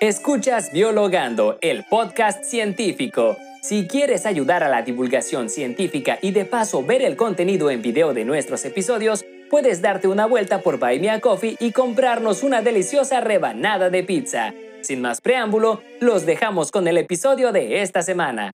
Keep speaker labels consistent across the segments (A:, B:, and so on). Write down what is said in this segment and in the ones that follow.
A: Escuchas Biologando, el podcast científico. Si quieres ayudar a la divulgación científica y de paso ver el contenido en video de nuestros episodios, puedes darte una vuelta por Buy Me a Coffee y comprarnos una deliciosa rebanada de pizza. Sin más preámbulo, los dejamos con el episodio de esta semana.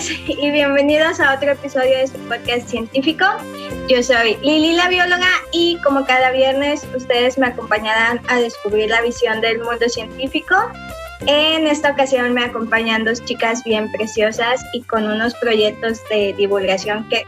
B: y bienvenidos a otro episodio de su podcast científico. Yo soy Lili la bióloga y como cada viernes ustedes me acompañarán a descubrir la visión del mundo científico. En esta ocasión me acompañan dos chicas bien preciosas y con unos proyectos de divulgación que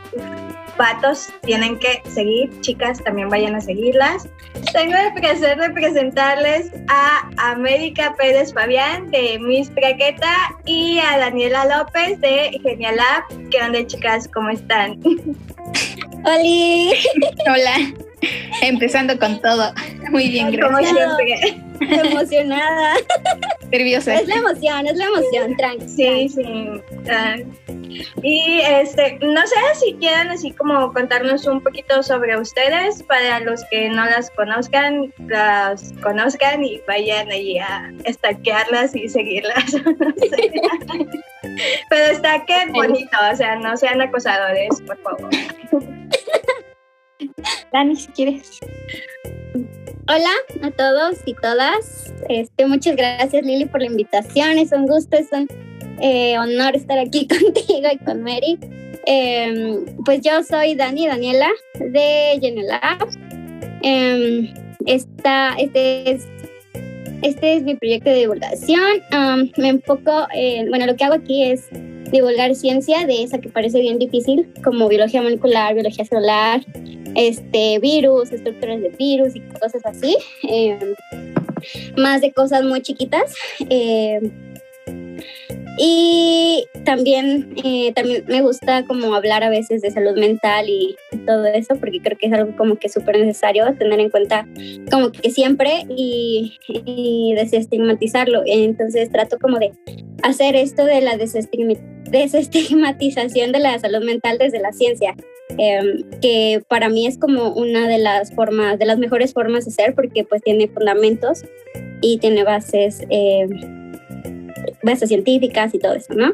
B: patos tienen que seguir, chicas también vayan a seguirlas. Tengo el placer de presentarles a América Pérez Fabián de Miss Praqueta y a Daniela López de Genial App. ¿Qué onda chicas? ¿Cómo están?
C: Hola. Hola. Empezando con todo. Muy bien, gracias. Como siempre.
B: Emocionada.
C: Nerviosa.
B: Es la emoción, es la emoción, tranqui. Sí, sí. Ah. y este, no sé si quieran así como contarnos un poquito sobre ustedes para los que no las conozcan, las conozcan y vayan allí a estaquearlas y seguirlas. Pero está que bonito, o sea, no sean acosadores, por favor.
C: Dani, si quieres.
D: Hola a todos y todas. Este, muchas gracias Lili por la invitación. Es un gusto, es un eh, honor estar aquí contigo y con Mary. Em, pues yo soy Dani Daniela de Genelab. Eh, esta, este, es, este es mi proyecto de divulgación. me enfoco en, bueno, lo que hago aquí es divulgar ciencia de esa que parece bien difícil, como biología molecular, biología celular, este, virus, estructuras de virus y cosas así. Eh, más de cosas muy chiquitas. Eh, y también, eh, también me gusta como hablar a veces de salud mental y todo eso, porque creo que es algo como que súper necesario tener en cuenta como que siempre y, desestigmatizarlo. Entonces trato como de hacer esto de la desestigmatización de la salud mental desde la ciencia, em, que para mí es como una de las formas, de las mejores formas de ser, porque pues tiene fundamentos y tiene bases. Em, bases científicas y todo eso, ¿no?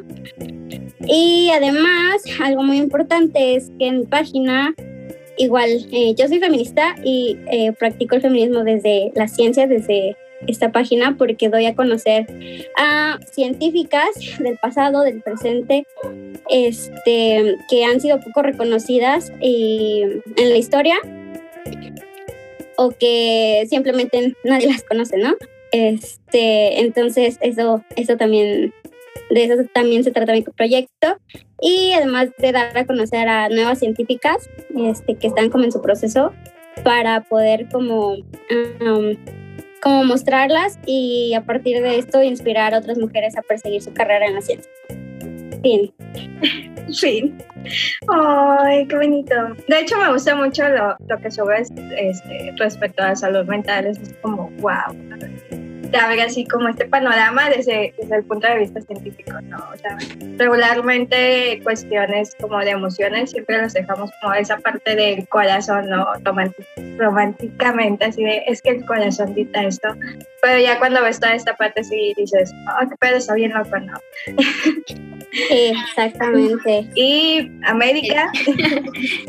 D: Y además, algo muy importante es que en página, igual, eh, yo soy feminista y eh, practico el feminismo desde la ciencia, desde esta página, porque doy a conocer a científicas del pasado, del presente, este, que han sido poco reconocidas en la historia o que simplemente nadie las conoce, ¿no? Este, entonces eso, eso también, de eso también se trata mi proyecto. Y además de dar a conocer a nuevas científicas este, que están como en su proceso para poder como, um, como mostrarlas y a partir de esto inspirar a otras mujeres a perseguir su carrera en la ciencia. Fin.
B: Fin. Ay, qué bonito. De hecho, me gusta mucho lo, lo que subes este, respecto a salud mental. Es como, wow ver así como este panorama desde, desde el punto de vista científico, ¿no? O sea, regularmente cuestiones como de emociones siempre las dejamos como esa parte del corazón, ¿no? románticamente, así de, es que el corazón dita esto, pero ya cuando ves toda esta parte sí dices, oh, qué pedo, está bien loco, ¿no?
D: Exactamente.
B: ¿Y América?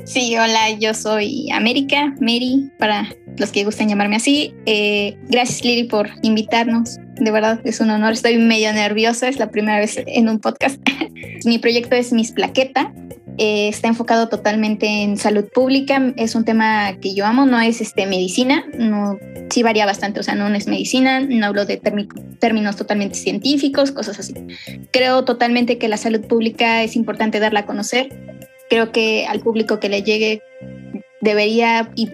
C: Sí, hola, yo soy América, Mary, para los que gustan llamarme así. Eh, gracias Lili por invitarnos. De verdad es un honor. Estoy medio nerviosa. Es la primera vez en un podcast. Mi proyecto es Mis Plaqueta. Eh, está enfocado totalmente en salud pública. Es un tema que yo amo. No es este, medicina. No, sí varía bastante. O sea, no es medicina. No hablo de términos totalmente científicos, cosas así. Creo totalmente que la salud pública es importante darla a conocer. Creo que al público que le llegue debería y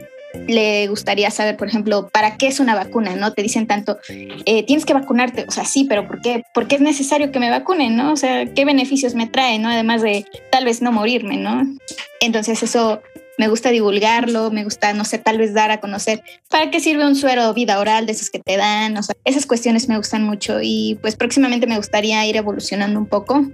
C: le gustaría saber, por ejemplo, ¿para qué es una vacuna? ¿No? Te dicen tanto, eh, tienes que vacunarte, o sea, sí, pero ¿por qué? ¿Por qué es necesario que me vacunen, no? O sea, ¿qué beneficios me trae, no? Además de tal vez no morirme, ¿no? Entonces eso me gusta divulgarlo, me gusta, no sé, tal vez dar a conocer para qué sirve un suero vida oral de esos que te dan, o sea, esas cuestiones me gustan mucho y pues próximamente me gustaría ir evolucionando un poco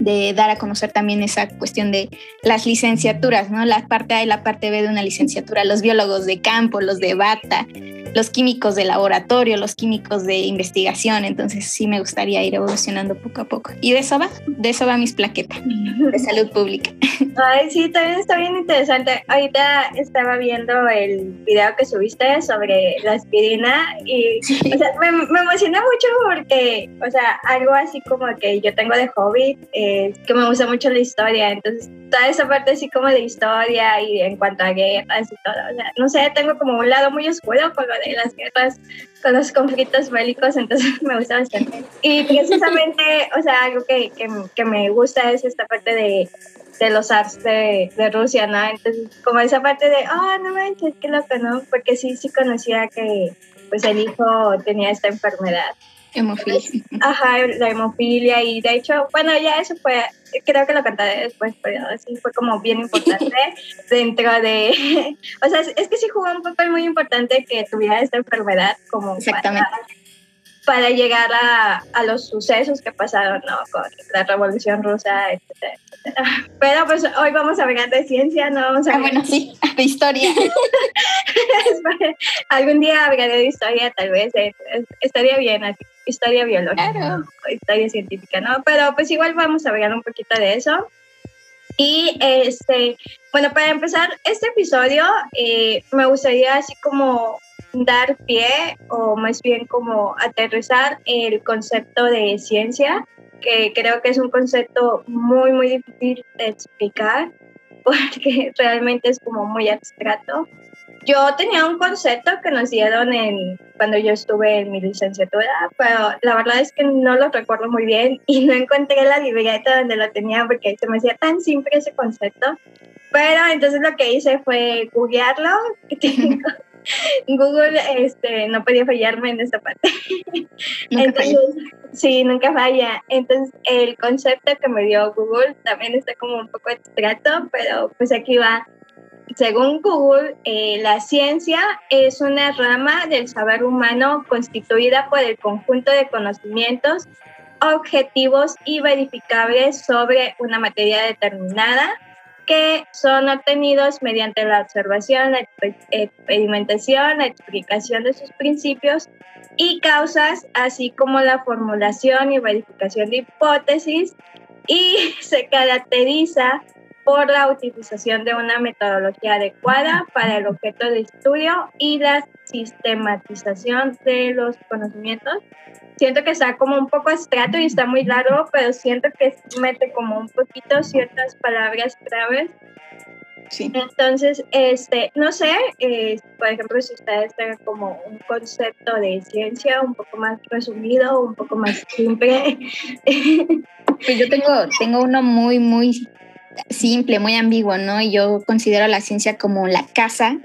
C: de dar a conocer también esa cuestión de las licenciaturas, ¿no? La parte A y la parte B de una licenciatura, los biólogos de campo, los de bata, los químicos de laboratorio, los químicos de investigación, entonces sí me gustaría ir evolucionando poco a poco. Y de eso va, de eso va mis plaquetas de salud pública.
B: Ay, sí, también está bien interesante. Ahorita estaba viendo el video que subiste sobre la aspirina y o sea, me, me emociona mucho porque, o sea, algo así como que yo tengo de hobby, eh, que me gusta mucho la historia, entonces toda esa parte así como de historia y en cuanto a guerras y todo, o sea, no sé, tengo como un lado muy oscuro con lo de las guerras, con los conflictos bélicos, entonces me gusta bastante. Y precisamente, o sea, algo que, que, que me gusta es esta parte de, de los arts de, de, Rusia, ¿no? Entonces, como esa parte de, oh, no manches, qué loco, ¿no? Porque sí, sí conocía que pues el hijo tenía esta enfermedad.
C: Hemofilia.
B: Ajá, la hemofilia y de hecho, bueno, ya eso fue, creo que lo cantaré después, pero sí fue como bien importante dentro de, o sea, es que sí jugó un papel muy importante que tuviera esta enfermedad como
C: Exactamente.
B: Para, para llegar a, a, los sucesos que pasaron, ¿no? Con la revolución rusa, etcétera, etcétera. Pero pues hoy vamos a hablar de ciencia, ¿no? Vamos a
C: ah, bueno, sí, de historia.
B: Algún día hablaré de historia, tal vez, eh, estaría bien así historia biológica,
C: claro.
B: historia científica, ¿no? Pero pues igual vamos a hablar un poquito de eso. Y este, bueno, para empezar este episodio, eh, me gustaría así como dar pie o más bien como aterrizar el concepto de ciencia, que creo que es un concepto muy, muy difícil de explicar porque realmente es como muy abstracto. Yo tenía un concepto que nos dieron en, cuando yo estuve en mi licenciatura, pero la verdad es que no lo recuerdo muy bien y no encontré la libreta donde lo tenía porque se me hacía tan simple ese concepto. Pero entonces lo que hice fue googlearlo. Google este, no podía fallarme en esta parte.
C: Nunca
B: entonces,
C: falla.
B: sí, nunca falla. Entonces, el concepto que me dio Google también está como un poco abstracto, pero pues aquí va. Según Google, eh, la ciencia es una rama del saber humano constituida por el conjunto de conocimientos objetivos y verificables sobre una materia determinada que son obtenidos mediante la observación, la experimentación, la explicación de sus principios y causas, así como la formulación y verificación de hipótesis, y se caracteriza por la utilización de una metodología adecuada para el objeto de estudio y la sistematización de los conocimientos. Siento que está como un poco abstracto y está muy largo, pero siento que mete como un poquito ciertas palabras claves.
C: Sí.
B: Entonces, este, no sé, eh, por ejemplo, si ustedes tengan como un concepto de ciencia un poco más resumido, un poco más simple.
C: Pues yo tengo, tengo uno muy, muy simple, muy ambiguo, ¿no? Y yo considero la ciencia como la casa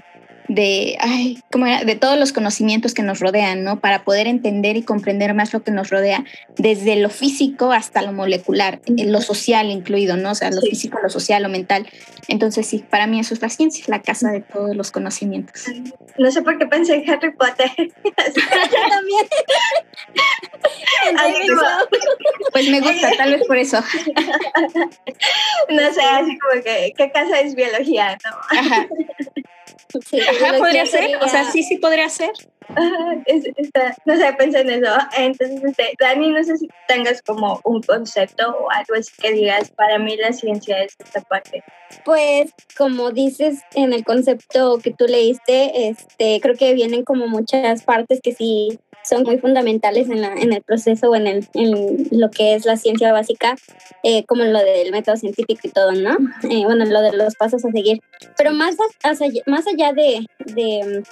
C: de, ay, ¿cómo era? de todos los conocimientos que nos rodean, ¿no? Para poder entender y comprender más lo que nos rodea, desde lo físico hasta lo molecular, lo social incluido, ¿no? O sea, lo
B: Sí.
C: físico, lo social, lo mental. Entonces, sí, para mí eso es la ciencia, la casa de todos los conocimientos.
B: No sé por qué pensé en Harry Potter.
D: también.
B: Así como-
C: Pues me gusta, tal vez por eso.
B: no sé, así como que, ¿qué casa es biología? No?
C: Ajá,
D: Sí,
C: Ajá podría ser, o sea, sí, sí podría ser.
B: Ajá, es- está- no sé, pensé en eso. Entonces, este, Dani, no sé si tengas como un concepto o algo así que digas, para mí la ciencia es esta parte.
D: Pues como dices en el concepto que tú leíste, este, creo que vienen como muchas partes que sí son muy fundamentales en, la, en el proceso o en, el, en lo que es la ciencia básica, eh, como lo del método científico y todo, ¿no? Eh, bueno, lo de los pasos a seguir. Pero más, a- más allá de, de,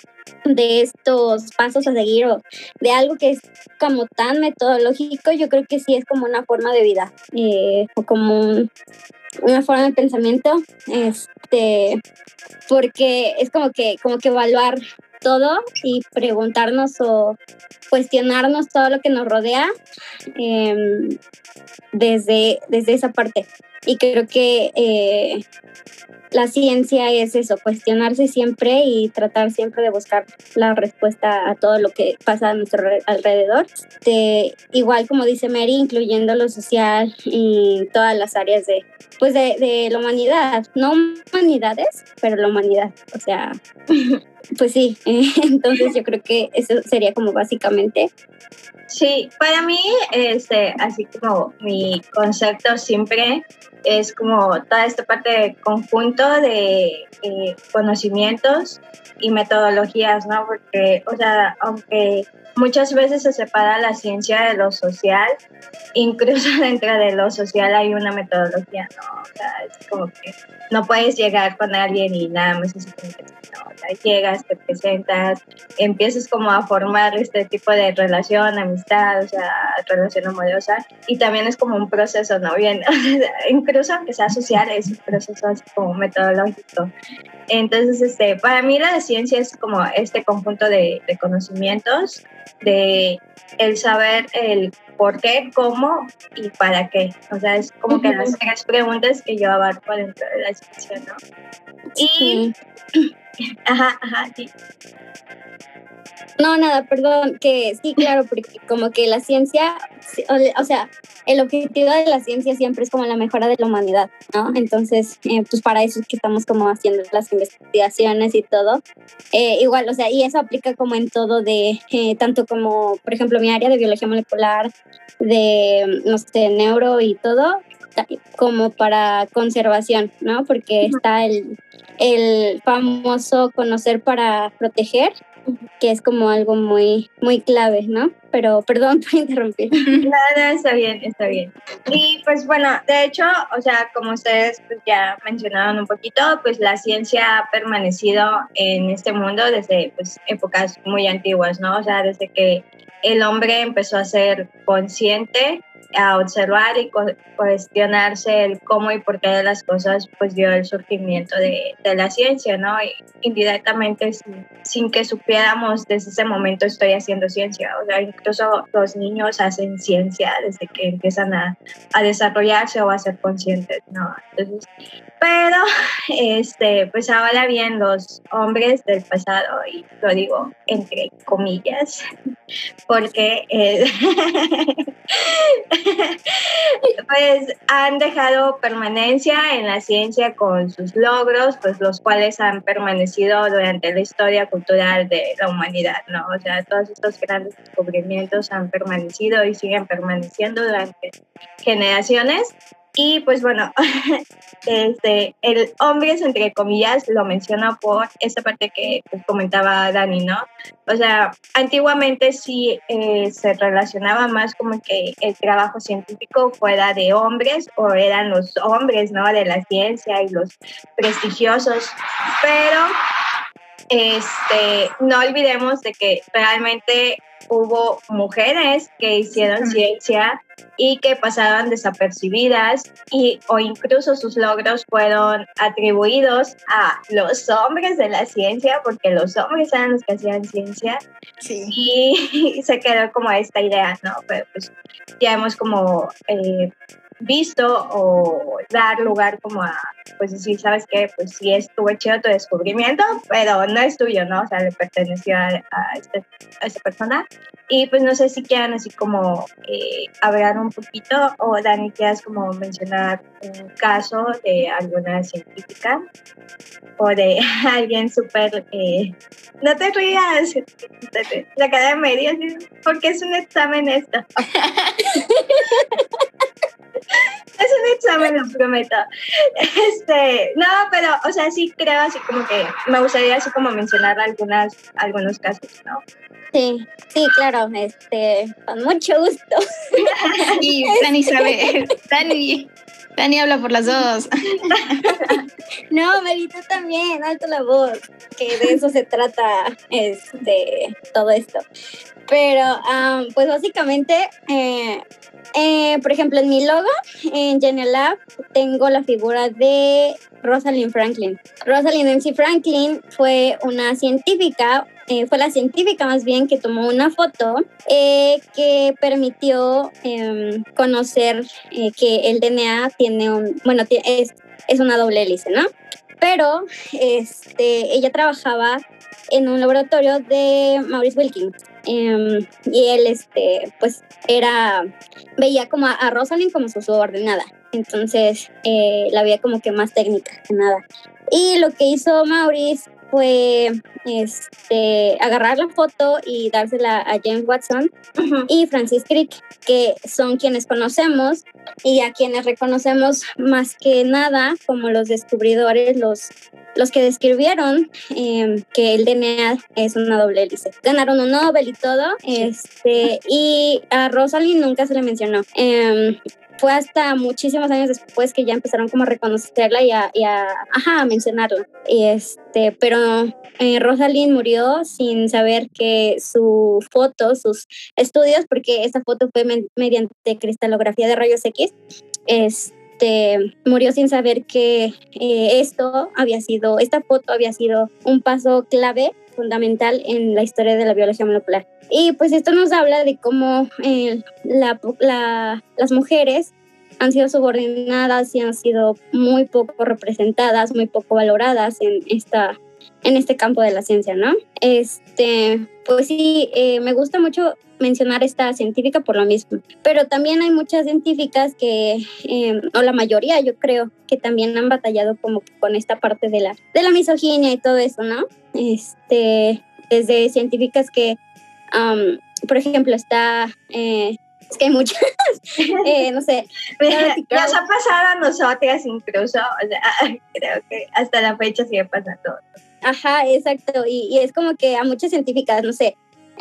D: de estos pasos a seguir o de algo que es como tan metodológico, yo creo que sí es como una forma de vida eh, o como un, una forma de pensamiento, este, porque es como que, como que evaluar todo y preguntarnos o cuestionarnos todo lo que nos rodea em, desde, desde esa parte. Y creo que eh, la ciencia es eso, cuestionarse siempre y tratar siempre de buscar la respuesta a todo lo que pasa a nuestro alrededor. De, igual como dice Mary, incluyendo lo social y todas las áreas de, pues de, de la humanidad, no humanidades, pero la humanidad. O sea, pues sí, entonces yo creo que eso sería como básicamente.
B: Sí, para mí, este, así como mi concepto siempre es como toda esta parte de conjunto de eh, conocimientos y metodologías, ¿no? Porque, o sea, aunque muchas veces se separa la ciencia de lo social, incluso dentro de lo social hay una metodología, ¿no? O sea, es como que no puedes llegar con alguien y nada más es no, o sea, te presentas, empiezas como a formar este tipo de relación, amistad, o sea, relación amorosa, y también es como un proceso, ¿no? Bien, incluso aunque sea social, es un proceso así como metodológico. Entonces, este, para mí la ciencia es como este conjunto de, de conocimientos, de el saber el por qué, cómo y para qué. O sea, es como que las tres preguntas que yo abarco dentro de la ciencia, ¿no? Y... Ajá, ajá, sí.
D: No, nada, perdón, que sí, claro, porque como que la ciencia, o sea, el objetivo de la ciencia siempre es como la mejora de la humanidad, ¿no? Entonces, eh, pues para eso es que estamos como haciendo las investigaciones y todo. Eh, igual, o sea, y eso aplica como en todo de, eh, tanto como, por ejemplo, mi área de biología molecular, de, no sé, neuro y todo, como para conservación, ¿no? Porque está el, el famoso conocer para proteger que es como algo muy, muy clave, ¿no? Pero perdón por interrumpir.
B: Nada, está bien, está bien. Y pues bueno, de hecho, o sea, como ustedes pues, ya mencionaron un poquito, pues la ciencia ha permanecido en este mundo desde pues, épocas muy antiguas, ¿no? O sea, desde que el hombre empezó a ser consciente a observar y cuestionarse el cómo y por qué de las cosas, pues dio el surgimiento de, la ciencia, ¿no? Indirectamente, sin, sin, que supiéramos desde ese momento estoy haciendo ciencia, o sea, incluso los niños hacen ciencia desde que empiezan a, a desarrollarse o a ser conscientes, ¿no? Entonces, pero, este, pues ahora bien, los hombres del pasado, y lo digo entre comillas, porque eh, pues han dejado permanencia en la ciencia con sus logros, pues los cuales han permanecido durante la historia cultural de la humanidad, ¿no? O sea, todos estos grandes descubrimientos han permanecido y siguen permaneciendo durante generaciones y pues bueno, este, el hombres, entre comillas, lo menciona por esta parte que pues, comentaba Dani, ¿no? O sea, antiguamente sí eh, se relacionaba más como que el trabajo científico fuera de hombres o eran los hombres, ¿no? De la ciencia y los prestigiosos, pero este, no olvidemos de que realmente hubo mujeres que hicieron ciencia y que pasaban desapercibidas y o incluso sus logros fueron atribuidos a los hombres de la ciencia porque los hombres eran los que hacían ciencia sí. y se quedó como esta idea, ¿no? Pero pues ya hemos como eh, visto o dar lugar como a, pues decir, ¿sabes qué? Pues sí estuvo chido tu descubrimiento, pero no es tuyo, ¿no? O sea, le perteneció a, a, este, a esta persona. Y pues no sé si quieran así como eh, hablar un poquito o Dani, quieras como mencionar un caso de alguna científica o de alguien súper... Eh, no te rías, la cara de media, porque es un examen esto. es un examen, lo prometo. Este, no, pero, o sea, sí creo así como que me gustaría así como mencionar algunas, algunos casos, ¿no?
D: Sí, sí, claro, este, con mucho gusto.
C: Y Dani sabe, Dani, Dani habla por las dos.
D: No, Merito también, alto la voz, que de eso se trata este, todo esto. Pero, um, pues básicamente, eh, eh, por ejemplo, en mi logo en Genial Lab tengo la figura de Rosalind Franklin. Rosalind MC Franklin fue una científica, eh, fue la científica más bien que tomó una foto eh, que permitió em, conocer que el DNA tiene un, bueno, es, es una doble hélice, ¿no? Pero este, ella trabajaba en un laboratorio de Maurice Wilkins. Em, y él, este, pues, era, veía como a, Rosalind como su subordinada. Entonces, eh, la veía como que más técnica que nada. Y lo que hizo Maurice fue este, agarrar la foto y dársela a James Watson y Francis Crick, que son quienes conocemos y a quienes reconocemos más que nada como los descubridores, los, los que describieron em, que el DNA es una doble hélice. Ganaron un Nobel y todo, este, y a Rosalind nunca se le mencionó. Em, fue hasta muchísimos años después que ya empezaron como a reconocerla y a, ajá, mencionarla. Y este, pero eh, Rosalind murió sin saber que su foto, sus estudios, porque esta foto fue mediante cristalografía de rayos X, este, murió sin saber que eh, esto había sido, esta foto había sido un paso clave fundamental en la historia de la biología molecular. Y pues esto nos habla de cómo eh, la, las mujeres han sido subordinadas y han sido muy poco representadas, muy poco valoradas en esta en este campo de la ciencia, ¿no? Este, pues sí, eh, me gusta mucho mencionar esta científica por lo mismo, pero también hay muchas científicas que, em, o la mayoría yo creo, que también han batallado como con esta parte de la, de la misoginia y todo eso, ¿no? Este, desde científicas que, por ejemplo, está eh, es que hay muchas, eh, no sé.
B: Nos ha pasado a nosotras incluso, o sea, creo que hasta la fecha sigue pasando.
D: Ajá, exacto, y, es como que a muchas científicas, no sé,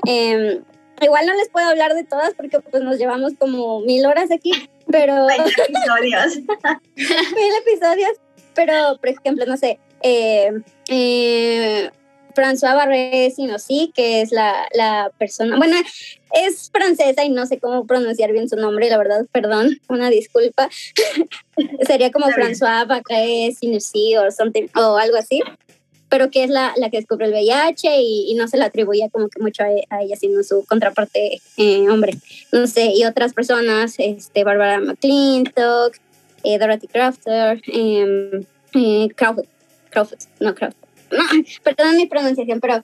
D: em, igual no les puedo hablar de todas porque pues nos llevamos como mil horas aquí, pero...
B: Mil episodios.
D: mil episodios, pero por ejemplo, no sé, eh, eh, François Barré sí, que es la, la, persona, bueno, es francesa y no sé cómo pronunciar bien su nombre, la verdad, perdón, una disculpa. Sería como François Barré Sinussi o, o algo así, pero que es la, la que descubrió el VIH y, no se la atribuía como que mucho a, ella, sino su contraparte eh, hombre. No sé, y otras personas, este, Barbara McClintock, eh, Dorothy Crafter, eh, eh Crawford, Crawford, no Crawford no, perdón mi pronunciación, pero,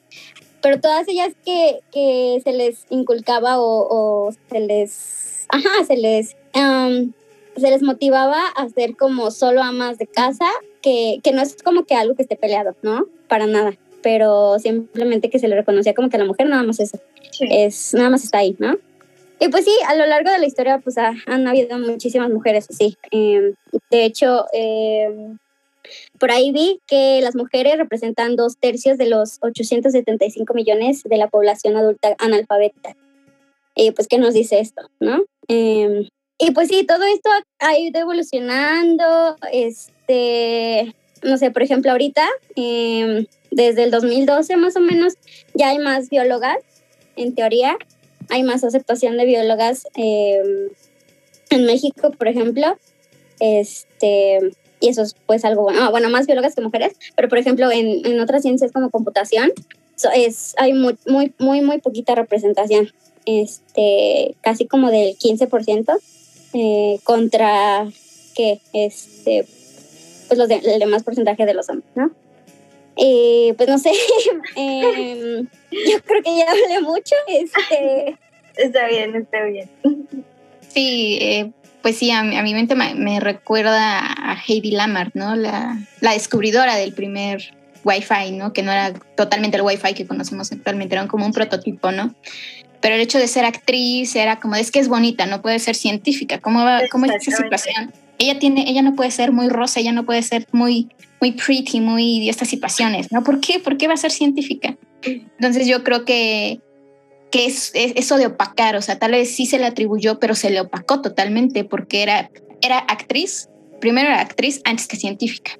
D: pero todas ellas que, que se les inculcaba o, se les, ajá, se les, se les motivaba a ser como solo amas de casa, que, que no es como que algo que esté peleado, ¿no? Para nada, pero simplemente que se le reconocía como que a la mujer nada más eso, es, nada más está ahí, ¿no? Y pues sí, a lo largo de la historia pues han habido muchísimas mujeres así. Em, de hecho, eh, por ahí vi que las mujeres representan dos tercios de los 875 millones de la población adulta analfabeta. Y pues, ¿qué nos dice esto? ¿No? Em, y pues sí, todo esto ha ido evolucionando. Este, no sé, por ejemplo, ahorita, em, desde el 2012 más o menos, ya hay más biólogas, en teoría. Hay más aceptación de biólogas em, en México, por ejemplo. Este, y eso es pues algo bueno, ah, bueno, más biólogas que mujeres, pero por ejemplo en, en otras ciencias como computación es, hay muy, muy, muy, muy poquita representación, este, casi como del 15% eh, contra que este, pues los el demás porcentaje de los hombres, ¿no? Y pues no sé, em, yo creo que ya hablé mucho. Este...
B: Está bien, está bien.
C: Sí, eh, pues sí, a, mi mente me, recuerda a Heidi Lamar, ¿no? La, descubridora del primer Wi-Fi, ¿no? Que no era totalmente el Wi-Fi que conocemos actualmente, era como un prototipo, ¿no? Pero el hecho de ser actriz era como, es que es bonita, no puede ser científica. ¿Cómo, va, cómo es esa situación? Ella, tiene, ella no puede ser muy rosa, ella no puede ser muy, muy pretty, muy de estas situaciones, ¿no? ¿Por qué? ¿Por qué va a ser científica? Entonces yo creo que que es, eso de opacar, o sea, tal vez sí se le atribuyó, pero se le opacó totalmente porque era, era actriz, primero era actriz antes que científica.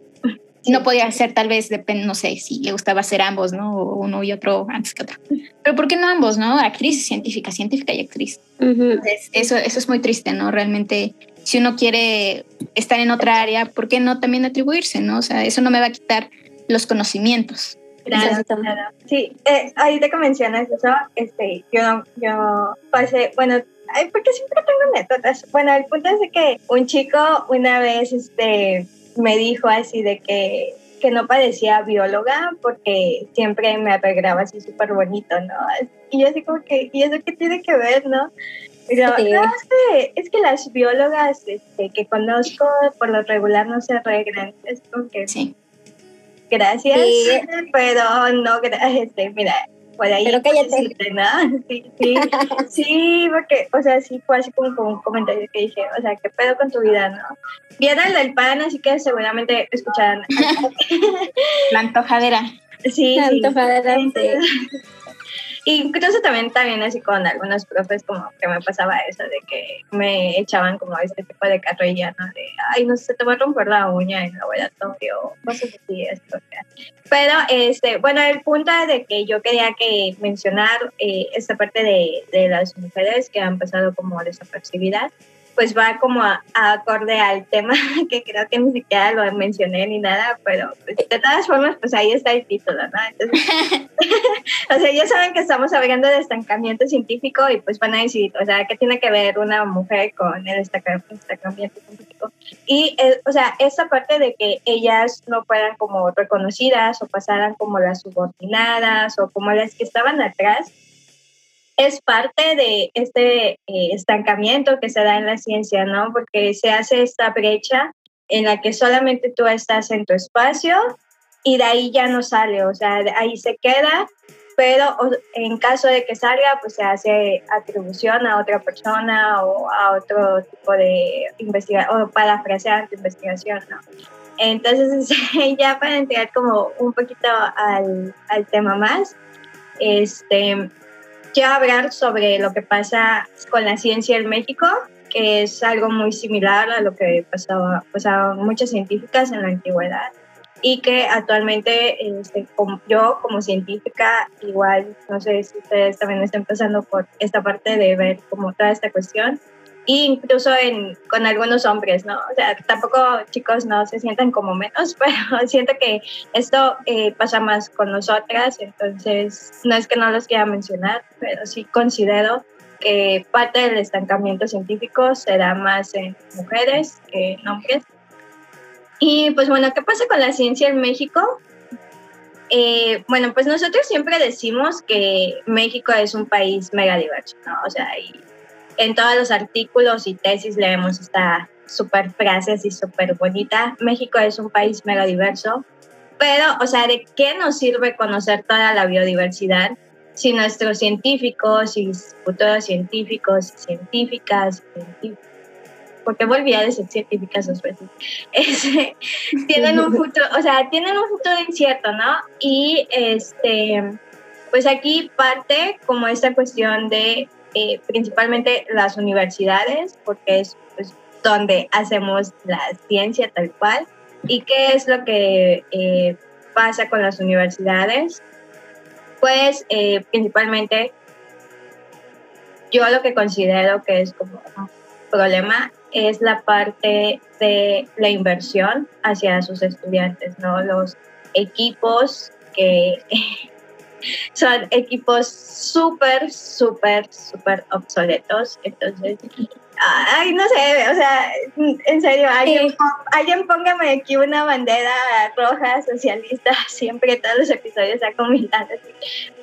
C: no podía ser tal vez, depende, no sé, si le gustaba hacer ambos, ¿no? O uno y otro antes que otro. Pero ¿por qué no ambos, no? Actriz y científica, científica y actriz. eso, eso es muy triste, ¿no? Realmente, si uno quiere estar en otra área, ¿por qué no también atribuirse, no? O sea, eso no me va a quitar los conocimientos.
B: Claro, claro. Sí, eh, ahorita que mencionas eso, este, yo, yo pasé, bueno, porque siempre tengo anécdotas. Bueno, el punto es de que un chico una vez, este, me dijo así de que, que no parecía bióloga porque siempre me arreglaba así súper bonito, ¿no? Y yo así como que, ¿y eso qué tiene que ver, no? Pero, no, es, que, es que las biólogas este, que conozco por lo regular no se arreglan. Es como que... Sí. Gracias, pero no, este, mira, por ahí.
D: Pero cállate.
B: Sí, sí, sí, porque, o sea, sí fue así como, como, un comentario que dije, o sea, ¿qué pedo con tu vida, no? Vieron el pan, así que seguramente escucharán.
C: La antojadera.
B: Sí,
D: La antojadera, sí.
B: Incluso también, también así con algunos profes como que me pasaba eso de que me echaban como este tipo de carrilla, ¿no? De, ay, no sé, te voy a romper la uña en el laboratorio, cosas así, esto. Pero, este, bueno, el punto de que yo quería que mencionar eh, esta parte de, de las mujeres que han pasado como desapercibidas pues va como a, acorde al tema que creo que ni siquiera lo mencioné ni nada, pero pues, de todas formas, pues ahí está el título, ¿no? Entonces, o sea, ya saben que estamos hablando de estancamiento científico y pues van a decir, o sea, ¿qué tiene que ver una mujer con el estancamiento científico? Y, eh, o sea, esa parte de que ellas no fueran como reconocidas o pasaran como las subordinadas o como las que estaban atrás, es parte de este eh, estancamiento que se da en la ciencia, ¿no? Porque se hace esta brecha en la que solamente tú estás en tu espacio y de ahí ya no sale, o sea, ahí se queda, pero en caso de que salga, pues se hace atribución a otra persona o a otro tipo de investigación, o parafrasear tu investigación, ¿no? Entonces, ya para entrar como un poquito al, al tema más, este, quiero hablar sobre lo que pasa con la ciencia en México, que es algo muy similar a lo que pasaba, pasaban muchas científicas en la antigüedad y que actualmente este, yo como científica igual, no sé si ustedes también están pasando por esta parte de ver como toda esta cuestión, incluso en, con algunos hombres, ¿no? O sea, tampoco chicos no se sientan como menos, pero siento que esto eh, pasa más con nosotras, entonces no es que no los quiera mencionar, pero sí considero que parte del estancamiento científico se da más en mujeres que en hombres. Y pues bueno, ¿qué pasa con la ciencia en México? Eh, bueno, pues nosotros siempre decimos que México es un país mega diverso, ¿no? O sea, y en todos los artículos y tesis leemos esta super frase así súper bonita. México es un país mega diverso, pero, o sea, ¿de qué nos sirve conocer toda la biodiversidad si nuestros científicos y futuros científicos y científicas, porque volví a decir científicas dos veces, tienen un futuro, o sea, tienen un futuro incierto, ¿no? Y este, pues aquí parte como esta cuestión de eh, principalmente las universidades, porque es pues, donde hacemos la ciencia tal cual. ¿Y qué es lo que eh, pasa con las universidades? Pues eh, principalmente yo lo que considero que es como problema es la parte de la inversión hacia sus estudiantes, ¿no? Los equipos que son equipos súper, súper, súper obsoletos. Entonces, ay, no sé, o sea, en serio, alguien, alguien póngame aquí una bandera roja socialista, siempre todos los episodios está comentando.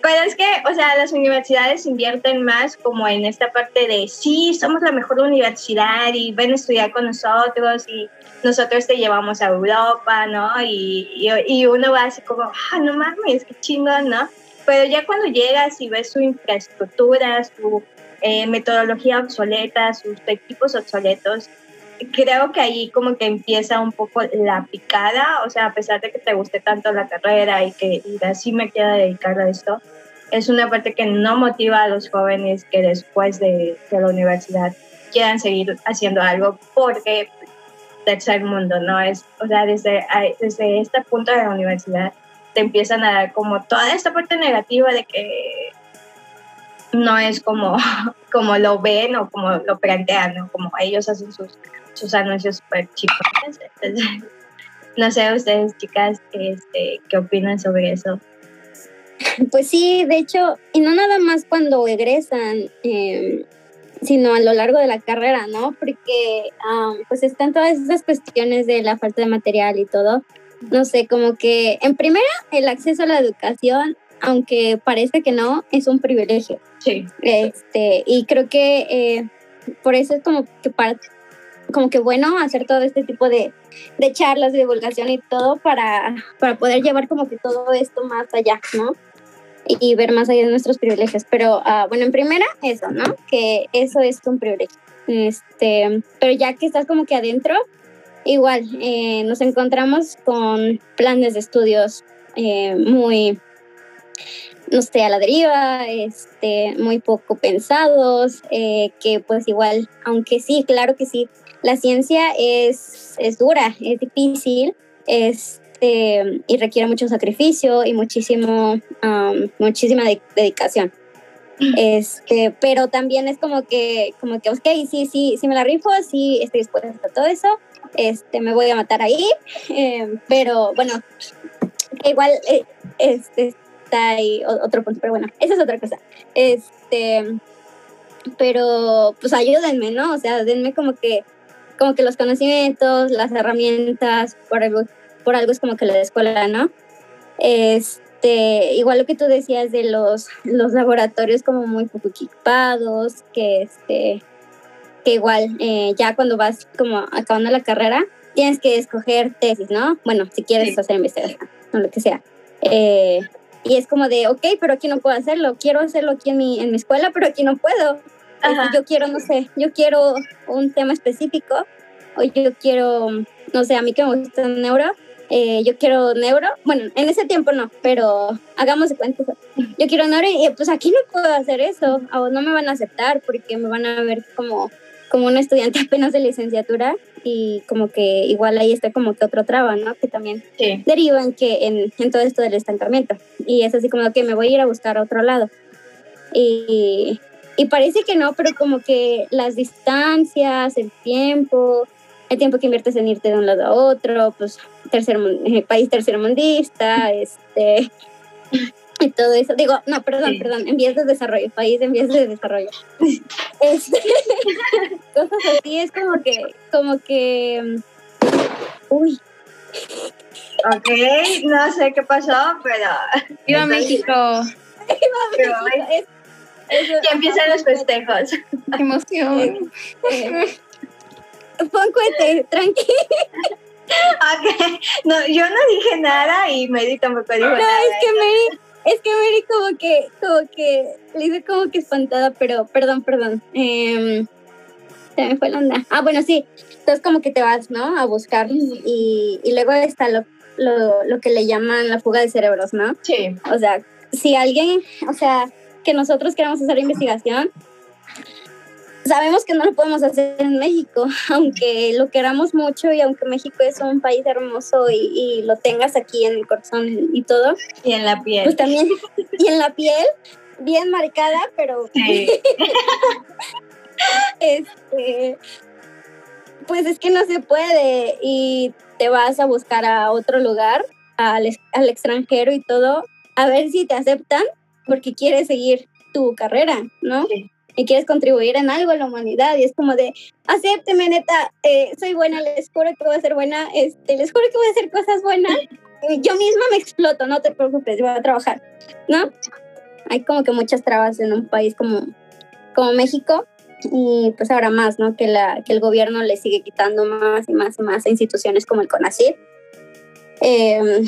B: Pero es que, o sea, las universidades invierten más como en esta parte de, sí, somos la mejor universidad y ven a estudiar con nosotros y nosotros te llevamos a Europa, ¿no? Y, y, y uno va así como, ah, no mames, qué chingón, ¿no? Pero ya cuando llegas y ves su infraestructura, su eh, metodología obsoleta, sus equipos obsoletos, creo que ahí como que empieza un poco la picada, o sea, a pesar de que te guste tanto la carrera y que así me quiera dedicar a esto, es una parte que no motiva a los jóvenes que después de, de la universidad quieran seguir haciendo algo porque tercer mundo, ¿no? Es, o sea, desde, desde este punto de la universidad te empiezan a dar como toda esta parte negativa de que no es como, como lo ven o como lo plantean, ¿no? Como ellos hacen sus, sus anuncios súper chicos. no sé ustedes, chicas, este, qué opinan sobre eso.
D: Pues sí, de hecho, y no nada más cuando egresan, em, sino a lo largo de la carrera, ¿no? Porque pues están todas esas cuestiones de la falta de material y todo. No sé, como que en primera, el acceso a la educación, aunque parece que no, es un privilegio.
B: Sí.
D: Este, y creo que eh, por eso es como que para, como que bueno hacer todo este tipo de, de charlas de divulgación y todo para, para poder llevar como que todo esto más allá, ¿no? y ver más allá de nuestros privilegios. Pero uh, bueno, en primera, eso, ¿no? Que eso es un privilegio. Este, pero ya que estás como que adentro, igual eh, nos encontramos con planes de estudios eh, muy, no sé, a la deriva, este, muy poco pensados, eh, que pues igual, aunque sí, claro que sí, la ciencia es, es dura, es difícil, es este, y requiere mucho sacrificio y muchísimo, muchísima dedicación. Este, pero también es como que, como que, ok, sí, sí, sí me la rifo, sí estoy dispuesta a todo eso, este, me voy a matar ahí, em, pero bueno, igual eh, este, está ahí otro punto, pero bueno, esa es otra cosa. Este, pero pues ayúdenme, ¿no? O sea, denme como que, como que los conocimientos, las herramientas, por el por algo es como que la escuela, ¿no? Este, igual lo que tú decías de los, los laboratorios como muy poco equipados, que este, que igual eh, ya cuando vas como acabando la carrera, tienes que escoger tesis, ¿no? Bueno, si quieres hacer investigación, o lo que sea. Eh, y es como de, ok, pero aquí no puedo hacerlo, quiero hacerlo aquí en mi, en mi escuela, pero aquí no puedo. Este, yo quiero, no sé, yo quiero un tema específico, o yo quiero, no sé, a mí que me gusta neuro, eh, yo quiero neuro, bueno, en ese tiempo no, pero hagamos de cuenta, yo quiero neuro y pues aquí no puedo hacer eso, o no me van a aceptar porque me van a ver como, como un estudiante apenas de licenciatura y como que igual ahí está como que otro traba, ¿no? Que también deriva en, que, en, en, todo esto del estancamiento. Y es así como que me voy a ir a buscar a otro lado. Y, y parece que no, pero como que las distancias, el tiempo, el tiempo que inviertes en irte de un lado a otro, pues tercer eh, país tercermundista, este y todo eso. Digo, no, perdón, perdón, en vías de desarrollo, país en vías de desarrollo. Este, cosas así, es como que, como que, mm, uy.
B: Ok, no sé qué pasó, pero...
C: Viva México.
D: Viva México.
B: ya empiezan los festejos.
C: Qué emoción.
D: Eh, eh, Pon cuete, tranquilo.
B: Ok, no, yo no dije nada y Mary tampoco dijo
D: no,
B: nada.
D: es que Mary, es que Mary como que, como que, le hice como que espantada, pero perdón, perdón. Eh, se me fue la onda. Ah, bueno, sí. Entonces como que te vas, ¿no? A buscar y, y luego está lo, lo, lo que le llaman la fuga de cerebros, ¿no?
B: Sí.
D: O sea, si alguien, o sea, que nosotros queramos hacer investigación, sabemos que no lo podemos hacer en México, aunque lo queramos mucho y aunque México es un país hermoso y, lo tengas aquí en el corazón y todo.
B: Y en la piel.
D: Pues también, y en la piel, bien marcada, pero...
B: Sí.
D: este, pues es que no se puede y te vas a buscar a otro lugar, al, al extranjero y todo, a ver si te aceptan porque quieres seguir tu carrera, ¿no? Sí y quieres contribuir en algo a la humanidad y es como de, acépteme neta, eh, soy buena, les juro que voy a ser buena, este, les juro que voy a hacer cosas buenas, yo misma me exploto, no te preocupes, voy a trabajar, ¿no? Hay como que muchas trabas en un país como, como México y pues ahora más, ¿no? Que, la, que el gobierno le sigue quitando más y más y más a instituciones como el CONACYT. Em,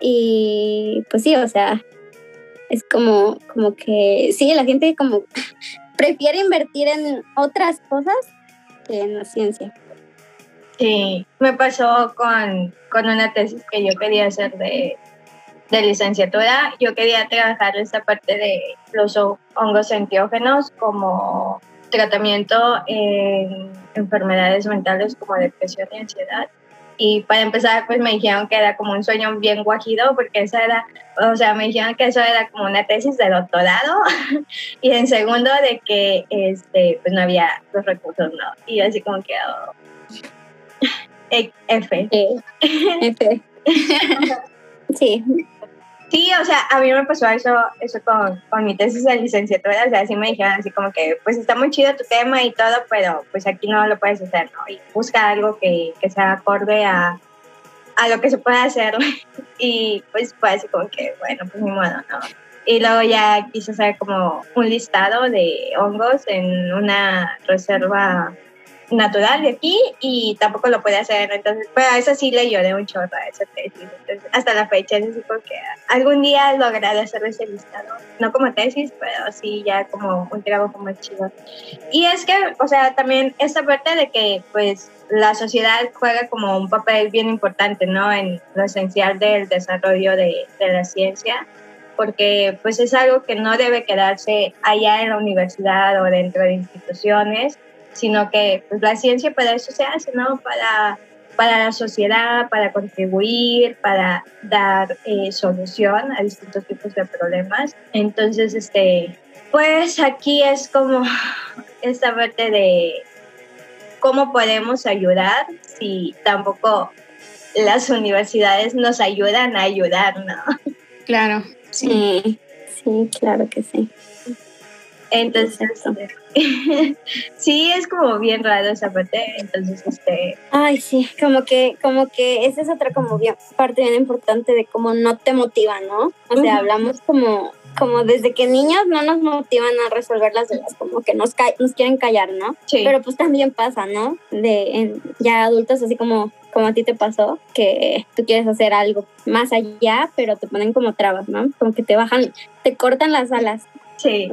D: y pues sí, o sea, es como, como que, sí, la gente como prefiere invertir en otras cosas que en la ciencia.
B: Sí, me pasó con, con una tesis que yo quería hacer de, de licenciatura. Yo quería trabajar esta parte de los hongos enteógenos como tratamiento en enfermedades mentales como depresión y ansiedad. Y para empezar, pues me dijeron que era como un sueño bien guajido, porque eso era, o sea, me dijeron que eso era como una tesis de doctorado. y en segundo, de que este, pues no había los recursos, ¿no? Y así como que, oh, F.
D: F. sí.
B: Sí, o sea, a mí me pasó eso, eso con, con mi tesis de licenciatura, o sea, así me dijeron así como que, pues está muy chido tu tema y todo, pero pues aquí no lo puedes hacer, ¿no? Y busca algo que, que sea acorde a, a lo que se puede hacer. y pues fue así como que, bueno, pues ni modo, ¿no? Y luego ya quise hacer como un listado de hongos en una reserva natural de aquí y tampoco lo puede hacer. Entonces, pues a eso sí le lloré un chorro a esa tesis. Hasta la fecha así porque algún día lograré hacer ese listado. No como tesis, pero sí ya como un trabajo más chido. Y es que, o sea, también esta parte de que pues la sociedad juega como un papel bien importante, ¿no? En lo esencial del desarrollo de, de la ciencia porque pues es algo que no debe quedarse allá en la universidad o dentro de instituciones, sino que pues, la ciencia para eso se hace, ¿no? Para, para la sociedad, para contribuir, para dar eh, solución a distintos tipos de problemas. Entonces, este, pues aquí es como esta parte de cómo podemos ayudar si tampoco las universidades nos ayudan a ayudar, ¿no?
C: Claro,
D: sí, sí, claro que sí.
B: Entonces, sí, es como bien raro esa parte, entonces, este...
D: Ay, sí, como que, como que esa es otra como bien, parte bien importante de cómo no te motiva, ¿no? O sea, hablamos como, como desde que niños no nos motivan a resolver las dudas, como que nos, nos quieren callar, ¿no?
B: Sí.
D: Pero pues también pasa, ¿no? De en, ya adultos así como como a ti te pasó, que tú quieres hacer algo más allá, pero te ponen como trabas, ¿no? Como que te bajan, te cortan las alas
B: Sí.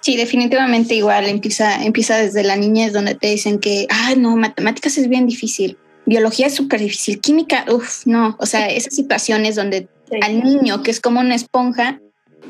C: Sí, definitivamente igual empieza, empieza desde la niñez donde te dicen que, ah, no, matemáticas es bien difícil, biología es súper difícil, química, uff, no, o sea, esas situaciones donde al niño, que es como una esponja,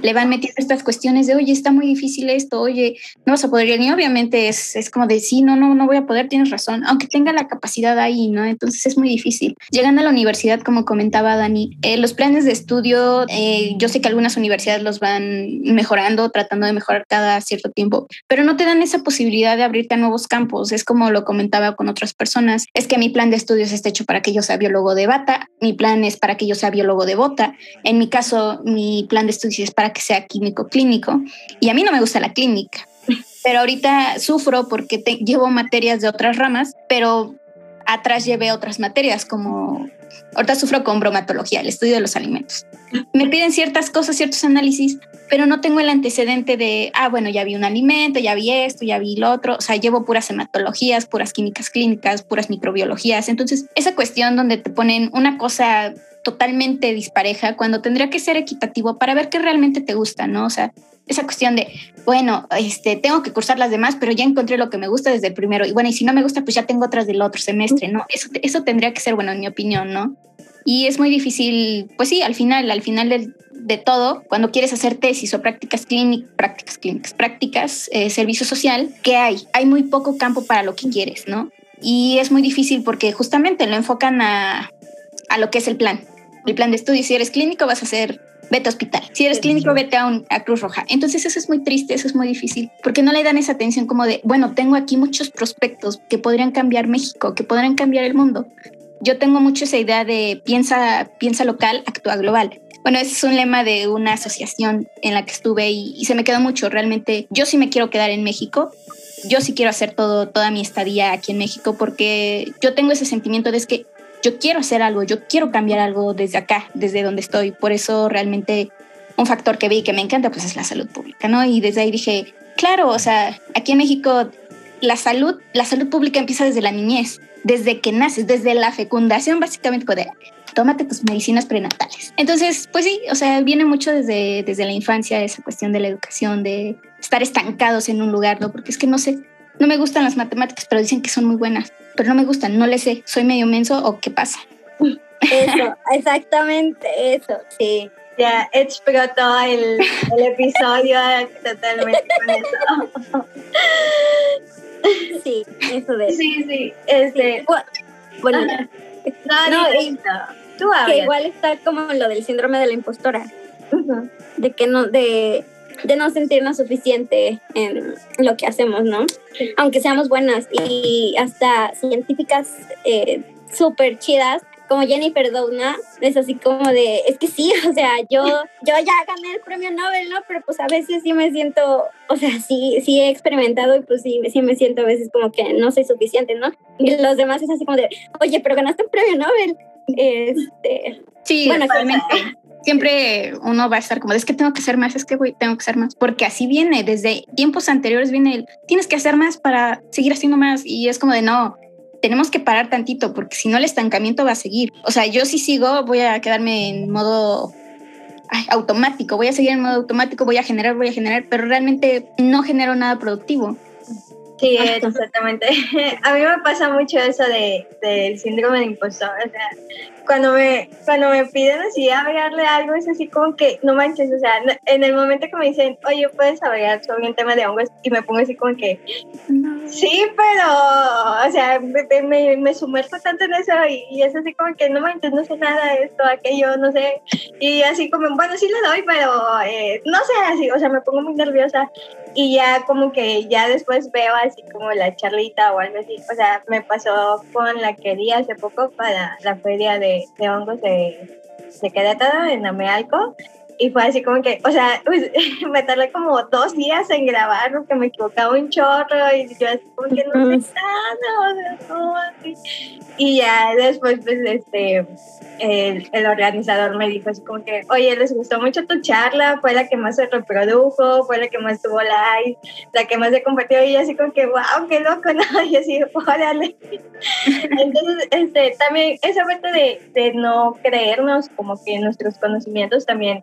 C: le van metiendo estas cuestiones de, oye, está muy difícil esto, oye, no vas a poder. Y obviamente es, es como de, sí, no, no, no voy a poder, tienes razón, aunque tenga la capacidad ahí, ¿no? Entonces es muy difícil. Llegando a la universidad, como comentaba Dani, eh, los planes de estudio, eh, yo sé que algunas universidades los van mejorando, tratando de mejorar cada cierto tiempo, pero no te dan esa posibilidad de abrirte a nuevos campos. Es como lo comentaba con otras personas, es que mi plan de estudios está hecho para que yo sea biólogo de bata, mi plan es para que yo sea biólogo de bota. En mi caso, mi plan de estudios es para que sea químico clínico y a mí no me gusta la clínica. Pero ahorita sufro porque llevo materias de otras ramas, pero atrás llevé otras materias como ahorita sufro con bromatología, el estudio de los alimentos. Me piden ciertas cosas, ciertos análisis, pero no tengo el antecedente de, ah, bueno, ya vi un alimento, ya vi esto, ya vi lo otro, o sea, llevo puras hematologías, puras químicas clínicas, puras microbiologías. Entonces, esa cuestión donde te ponen una cosa totalmente dispareja cuando tendría que ser equitativo para ver qué realmente te gusta, ¿no? O sea, esa cuestión de, bueno, este, tengo que cursar las demás, pero ya encontré lo que me gusta desde el primero. Y bueno, y si no me gusta, pues ya tengo otras del otro semestre, ¿no? Eso, eso tendría que ser, bueno, en mi opinión, ¿no? Y es muy difícil, pues sí, al final, al final de, de todo, cuando quieres hacer tesis o prácticas clínicas, prácticas clínicas, prácticas, eh, servicio social, ¿qué hay? Hay muy poco campo para lo que quieres, ¿no? Y es muy difícil porque justamente lo enfocan a, a lo que es el plan el plan de estudio. Si eres clínico, vas a hacer vete a hospital. Si eres clínico, vete a, un, a, Cruz Roja. Entonces eso es muy triste, eso es muy difícil, porque no le dan esa atención como de, bueno, tengo aquí muchos prospectos que podrían cambiar México, que podrían cambiar el mundo. Yo tengo mucho esa idea de piensa, piensa local, actúa global. Bueno, ese es un lema de una asociación en la que estuve y, y se me quedó mucho. Realmente yo sí me quiero quedar en México. Yo sí quiero hacer todo, toda mi estadía aquí en México porque yo tengo ese sentimiento de es que yo quiero hacer algo, yo quiero cambiar algo desde acá, desde donde estoy. Por eso realmente un factor que vi que me encanta pues es la salud pública, ¿no? Y desde ahí dije, claro, o sea, aquí en México la salud, la salud pública empieza desde la niñez, desde que naces, desde la fecundación básicamente tómate tus medicinas prenatales. Entonces, pues sí, o sea, viene mucho desde, desde la infancia esa cuestión de la educación, de estar estancados en un lugar, ¿no? Porque es que no sé, no me gustan las matemáticas, pero dicen que son muy buenas pero no me gustan, no le sé, soy medio menso o qué pasa.
D: Eso, exactamente eso, sí.
B: Ya explotó el, el episodio totalmente con eso.
D: Sí, eso de.
B: Sí, sí. Este,
D: Bueno,
B: no,
D: No, y-.
B: Tú
D: que
B: hablas.
D: igual está como lo del síndrome de la impostora, de que no, de, de no sentirnos suficiente en lo que hacemos, ¿no? Aunque seamos buenas y hasta científicas eh, súper chidas, como Jennifer Doudna, es así como de, es que sí, o sea, yo, yo ya gané el premio Nobel, ¿no? Pero pues a veces sí me siento, o sea, sí, sí he experimentado y pues sí, sí me siento a veces como que no soy suficiente, ¿no? Y los demás es así como de, oye, pero ganaste un premio Nobel. Este,
C: Sí,
D: Bueno,
C: realmente. Siempre uno va a estar como, es que tengo que hacer más, es que güey, tengo que hacer más, porque así viene, desde tiempos anteriores viene el, tienes que hacer más para seguir haciendo más, y es como de, no, tenemos que parar tantito, porque si no el estancamiento va a seguir. O sea, yo si sigo, voy a quedarme en modo ay, automático, voy a seguir en modo automático, voy a generar, voy a generar, pero realmente no genero nada productivo.
B: Sí, exactamente. A mí me pasa mucho eso de, del síndrome de impostor. O sea, cuando me, cuando me piden así agregarle algo, es así como que, no manches, o sea, en el momento que me dicen, oye, puedes agregar sobre un tema de hongos, y me pongo así como que, sí, pero, o sea, me, me, me sumerjo tanto en eso y, es así como que, no manches, no sé nada de esto, aquello, no sé. Y así como, bueno, sí lo doy, pero eh, no sé, así, o sea, me pongo muy nerviosa y ya como que ya después veo así como la charlita o algo así. O sea, me pasó con la que di hace poco para la feria de, de hongos de, de Querétaro, en Amealco. Y fue así como que, o sea, pues, me tardé como dos días en grabar porque me equivocaba un chorro y yo así como que no sé nada, o sea, no, así. Y ya después, pues, este, el, el organizador me dijo así como que, oye, les gustó mucho tu charla, fue la que más se reprodujo, fue la que más tuvo likes, la que más se compartió y yo así como que, wow, qué loco, ¿no? Y así, órale. Entonces, este, también esa parte de, de no creernos como que nuestros conocimientos también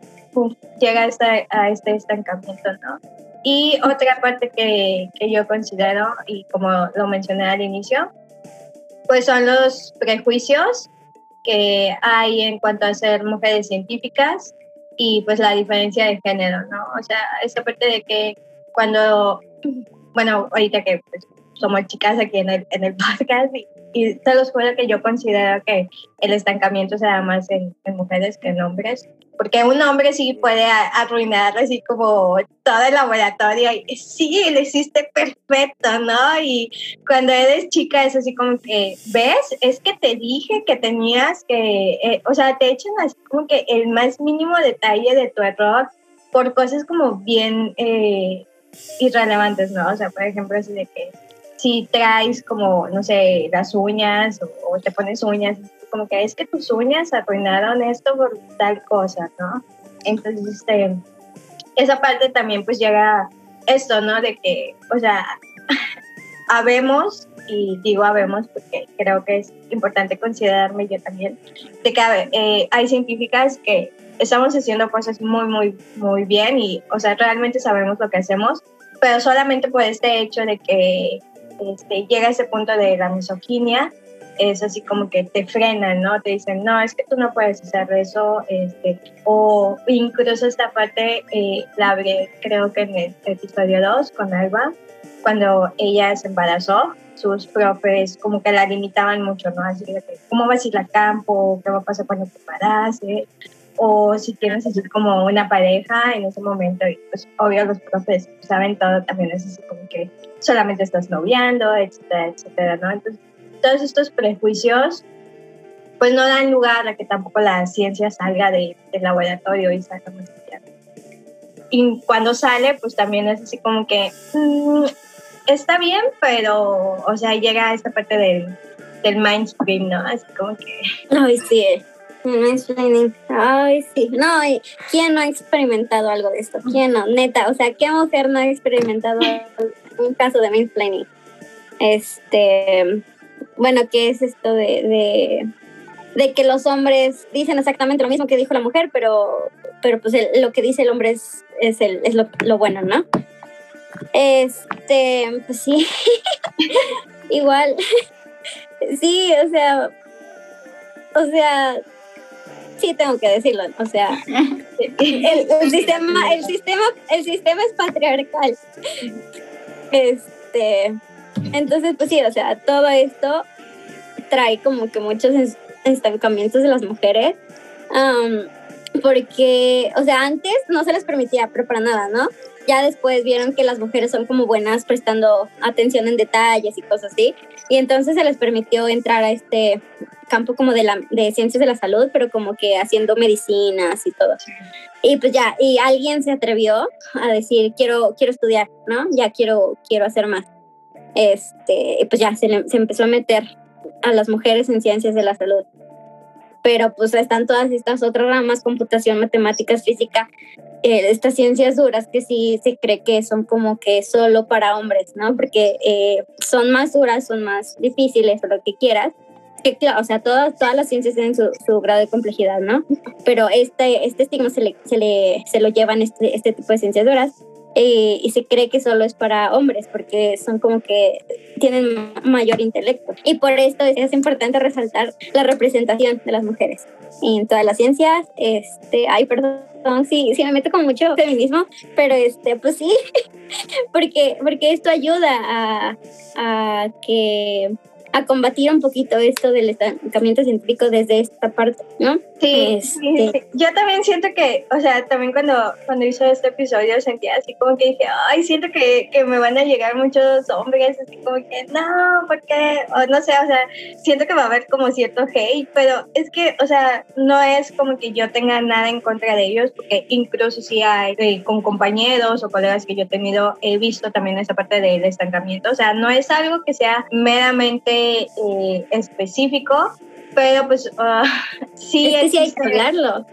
B: llega a, esta, este estancamiento, ¿no? Y otra parte que, que yo considero, y como lo mencioné al inicio, pues son los prejuicios que hay en cuanto a ser mujeres científicas y pues la diferencia de género, ¿no? O sea, esa parte de que cuando, bueno, ahorita que pues, somos chicas aquí en el, en el podcast y, y se los juro que yo considero que el estancamiento se da más en mujeres que en hombres, porque un hombre sí puede arruinar así como todo el laboratorio y sí, lo hiciste perfecto, ¿no? Y cuando eres chica es así como que, ¿ves? Es que te dije que tenías que, eh, o sea, te echan así como que el más mínimo detalle de tu error por cosas como bien eh, irrelevantes, ¿no? O sea, por ejemplo, así de que si traes como, no sé, las uñas o te pones uñas, como que es que tus uñas arruinaron esto por tal cosa, ¿no? Entonces, este, esa parte también pues llega esto, ¿no? De que, o sea, habemos, y digo habemos porque creo que es importante considerarme yo también, de que a eh, hay científicas que estamos haciendo cosas muy, muy, muy bien y, o sea, realmente sabemos lo que hacemos, pero solamente por este hecho de que este, llega ese punto de la misoginia, es así como que te frenan, ¿no? Te dicen, no, es que tú no puedes hacer eso, este, o incluso esta parte eh, la hablé creo que en el episodio 2 con Alba, cuando ella se embarazó, sus profes como que la limitaban mucho, ¿no? Así que, ¿cómo vas a ir a campo? ¿Qué va a pasar cuando te embaraces? O si tienes así como una pareja en ese momento, y pues obvio los profes saben todo, también es así como que solamente estás noviando, etcétera, etcétera, ¿no? Entonces, todos estos prejuicios pues no dan lugar a que tampoco la ciencia salga de- del laboratorio y salga más allá. Y cuando sale, pues también es así como que mm, está bien, pero, o sea, llega esta parte del, del mainstream, ¿no? Así como que,
D: Ay, sí. Mansplaining. Ay, sí. No, ¿quién no ha experimentado algo de esto? ¿Quién no? Neta, o sea, ¿qué mujer no ha experimentado un caso de mansplaining? Este, bueno, ¿qué es esto de, de, de que los hombres dicen exactamente lo mismo que dijo la mujer, pero, pero pues el- lo que dice el hombre es, es, el, es lo, lo bueno, ¿no? Este, pues sí, igual, sí, o sea, o sea, sí tengo que decirlo, o sea, el, el sistema, el sistema, el sistema es patriarcal. Este, Entonces, pues sí, o sea, todo esto trae como que muchos estancamientos de las mujeres. porque, o sea, antes no se les permitía, pero para nada, ¿no? Ya después vieron que las mujeres son como buenas prestando atención en detalles y cosas así. Y entonces se les permitió entrar a este campo como de, la, de ciencias de la salud, pero como que haciendo medicinas y todo. Y pues ya, y alguien se atrevió a decir, quiero, quiero estudiar, ¿no? Ya quiero, quiero hacer más. Este, pues ya se, se empezó a meter a las mujeres en ciencias de la salud pero pues están todas estas otras ramas, computación, matemáticas, física, eh, estas ciencias duras que sí se cree que son como que solo para hombres, ¿no? Porque eh, son más duras, son más difíciles o lo que quieras. Que, claro, o sea, todas, todas las ciencias tienen su, su grado de complejidad, ¿no? Pero este, este estigma se, le, se, le, se lo llevan este, este tipo de ciencias duras eh, y se cree que solo es para hombres porque son como que tienen mayor intelecto. Y por esto es, importante resaltar la representación de las mujeres en todas las ciencias. Este, ay, perdón, sí, sí me meto con mucho feminismo, pero este, pues sí, porque, porque esto ayuda a, a que a combatir un poquito esto del estancamiento científico desde esta parte, ¿no?
B: Sí, sí, este, Yo también siento que, o sea, también cuando, cuando hizo este episodio sentía así como que dije, ay, siento que, que me van a llegar muchos hombres, así como que, no, porque, o no sé, o sea, siento que va a haber como cierto hate, pero es que, o sea, no es como que yo tenga nada en contra de ellos, porque incluso si hay eh, con compañeros o colegas que yo he tenido, he visto también esa parte del estancamiento, o sea, no es algo que sea meramente eh, específico, pero pues uh, sí,
D: es que hay que hablarlo.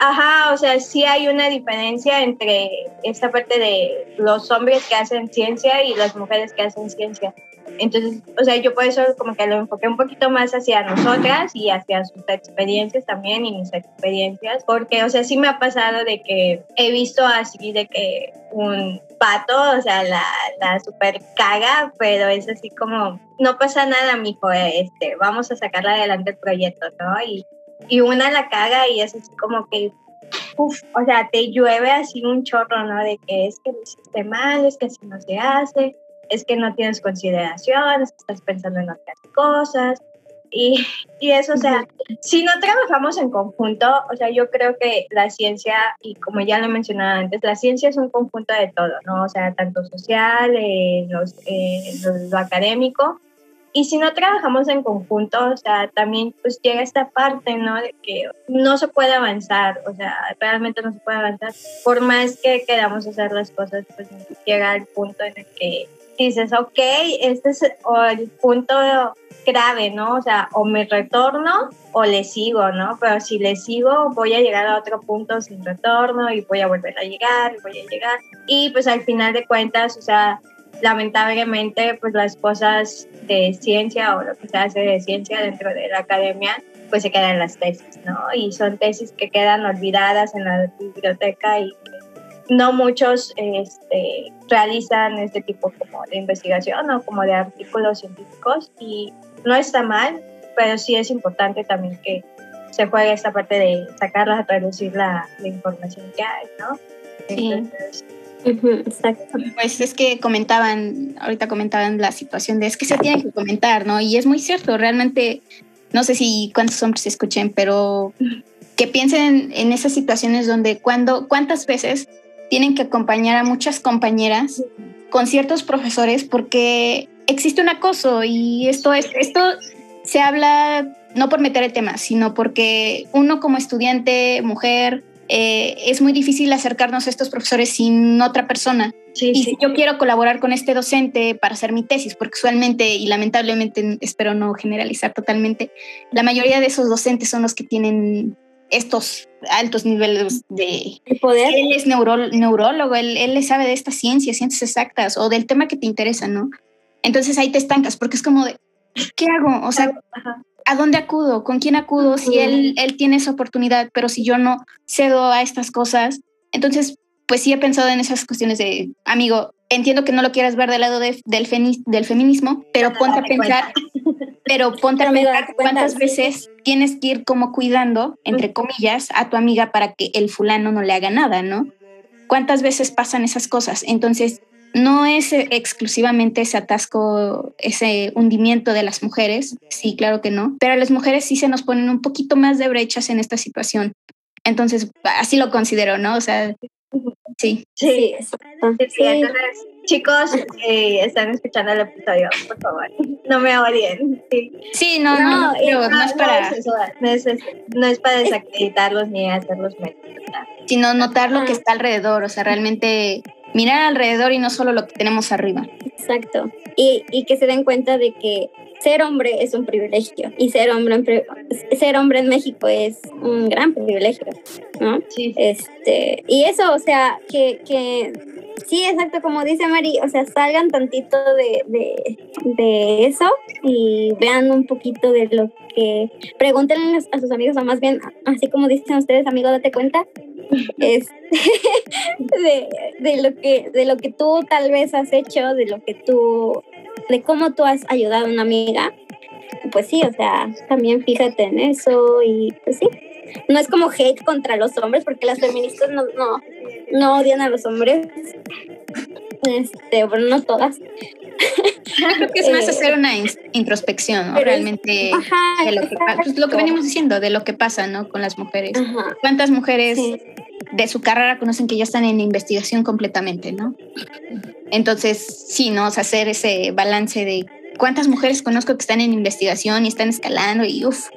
B: Ajá, o sea, sí hay una diferencia entre esta parte de los hombres que hacen ciencia y las mujeres que hacen ciencia. Entonces, o sea, yo por eso como que lo enfoqué un poquito más hacia nosotras y hacia sus experiencias también y mis experiencias, porque, o sea, sí me ha pasado de que he visto así de que un pato, o sea, la, la super caga, pero es así como, no pasa nada, mijo, este, vamos a sacarla adelante el proyecto, ¿no? Y, y una la caga y es así como que Uf, o sea, te llueve así un chorro, ¿no? De que es que lo hiciste mal, es que así no se hace, es que no tienes consideración, estás pensando en otras cosas. Y, y, eso, o sea, si no trabajamos en conjunto, o sea, yo creo que la ciencia, y como ya lo he mencionado antes, la ciencia es un conjunto de todo, ¿no? O sea, tanto social, eh, los, eh, lo, académico. Y si no trabajamos en conjunto, o sea, también pues llega esta parte, ¿no? De que no se puede avanzar, o sea, realmente no se puede avanzar. Por más que queramos hacer las cosas, pues llega el punto en el que dices, ok, este es el punto grave, ¿no? O sea, o me retorno o le sigo, ¿no? Pero si le sigo, voy a llegar a otro punto sin retorno y voy a volver a llegar y voy a llegar. Y pues al final de cuentas, o sea, lamentablemente, pues las cosas de ciencia o lo que se hace de ciencia dentro de la academia, pues se quedan las tesis, ¿no? Y son tesis que quedan olvidadas en la biblioteca y no muchos este, realizan este tipo como de investigación o como de artículos científicos y no está mal, pero sí es importante también que se juegue esta parte de sacarla, traducir la, la información que hay, ¿no?
C: Entonces, Exacto. Pues es que comentaban, ahorita comentaban la situación de es que se tiene que comentar, ¿no? Y es muy cierto, realmente, no sé si cuántos hombres escuchen, pero que piensen en esas situaciones donde cuando, cuántas veces tienen que acompañar a muchas compañeras con ciertos profesores porque existe un acoso y esto es esto se habla no por meter el tema, sino porque uno como estudiante, mujer, eh, es muy difícil acercarnos a estos profesores sin otra persona. y si yo quiero colaborar con este docente para hacer mi tesis, porque usualmente y lamentablemente espero no generalizar totalmente, la mayoría de esos docentes son los que tienen estos altos niveles de
D: poder.
C: Él es neurólogo, él, él le sabe de estas ciencias, ciencias exactas o del tema que te interesa, ¿no? Entonces ahí te estancas porque es como de, ¿qué hago? O sea, ¿a dónde acudo? ¿Con quién acudo? Si él, él tiene esa oportunidad, pero si yo no cedo a estas cosas, entonces, pues sí he pensado en esas cuestiones de, amigo, entiendo que no lo quieras ver del lado del, del feminismo, pero ponte a pensar, pero ponte a pensar cuántas veces tienes que ir como cuidando, entre comillas, a tu amiga para que el fulano no le haga nada, ¿no? ¿Cuántas veces pasan esas cosas? Entonces, no es exclusivamente ese atasco, ese hundimiento de las mujeres, sí, claro que no, pero a las mujeres sí se nos ponen un poquito más de brechas en esta situación. Entonces, así lo considero, ¿no? O sea, sí.
B: Sí, sí, entonces, chicos que están escuchando el episodio, por favor, no me odien. Sí,
C: sí no, no, no, no, es para...
B: No es, para desacreditarlos ni hacerlos menos.
C: Sino notar lo que está alrededor, o sea, realmente mirar alrededor y no solo lo que tenemos arriba.
D: Exacto. Y, y que se den cuenta de que ser hombre es un privilegio y ser hombre en, ser hombre en México es un gran privilegio, ¿no? Sí. Este, y eso, o sea, que, que sí, exacto, como dice Mari, o sea, salgan tantito de, de, de, eso y vean un poquito de lo que, pregúntenle a sus amigos, o más bien, así como dicen ustedes, amigo, date cuenta, es de, de, lo que, de lo que tú tal vez has hecho, de lo que tú, de cómo tú has ayudado a una amiga, pues sí, o sea, también fíjate en eso y pues sí. No es como hate contra los hombres, porque las feministas no, no, no odian a los hombres. Este, bueno, no todas.
C: Creo que es más eh, hacer una introspección, ¿no? Realmente de lo que, pues, lo que venimos diciendo, de lo que pasa, ¿no? Con las mujeres. ¿Cuántas mujeres de su carrera conocen que ya están en investigación completamente, ¿no? Entonces, sí, ¿no? hacer ese balance de cuántas mujeres conozco que están en investigación y están escalando y uff,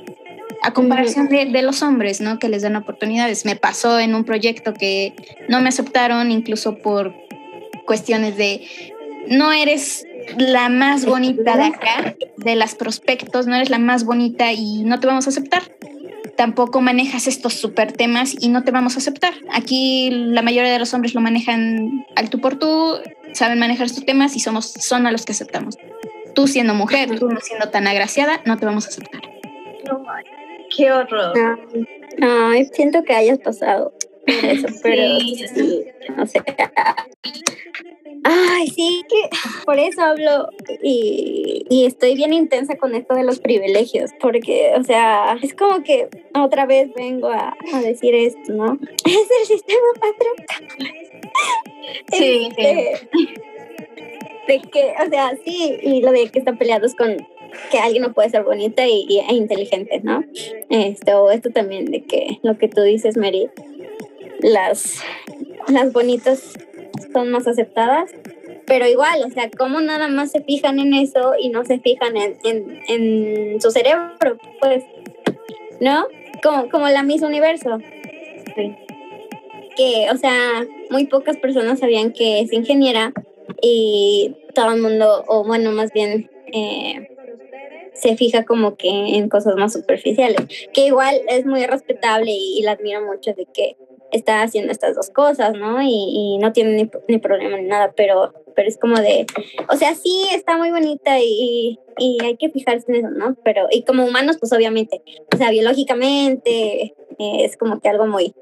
C: a comparación de, de, los hombres, ¿no? Que les dan oportunidades. Me pasó en un proyecto que no me aceptaron incluso por cuestiones de no eres la más bonita de acá, de las prospectos, no eres la más bonita y no te vamos a aceptar. Tampoco manejas estos super temas y no te vamos a aceptar. Aquí la mayoría de los hombres lo manejan al tú por tú, saben manejar estos temas y somos, son a los que aceptamos. Tú siendo mujer, tú no siendo tan agraciada, no te vamos a aceptar.
B: qué horror.
D: Ay, siento que hayas pasado eso, pero sí, o sea, Ay, sí, que por eso hablo y, y, estoy bien intensa con esto de los privilegios, porque, o sea, es como que otra vez vengo a, a decir esto, ¿no? Es el sistema patriarcal. Sí, este, De que, o sea, sí, y lo de que están peleados con que alguien no puede ser bonita y, e inteligente, ¿no? Esto, esto también de que lo que tú dices, Mary, las, las bonitas son más aceptadas, pero igual, o sea, ¿cómo nada más se fijan en eso y no se fijan en, en, su cerebro? Pues, ¿no? Como, como la misma universo. Que, o sea, muy pocas personas sabían que es ingeniera y todo el mundo, o bueno, más bien, eh, se fija como que en cosas más superficiales, que igual es muy respetable y la admiro mucho de que está haciendo estas dos cosas, ¿no? Y, no tiene ni, problema ni nada, pero, pero es como de, o sea, sí está muy bonita y, hay que fijarse en eso, ¿no? Pero, y como humanos, pues obviamente, o sea, biológicamente eh, es como que algo muy,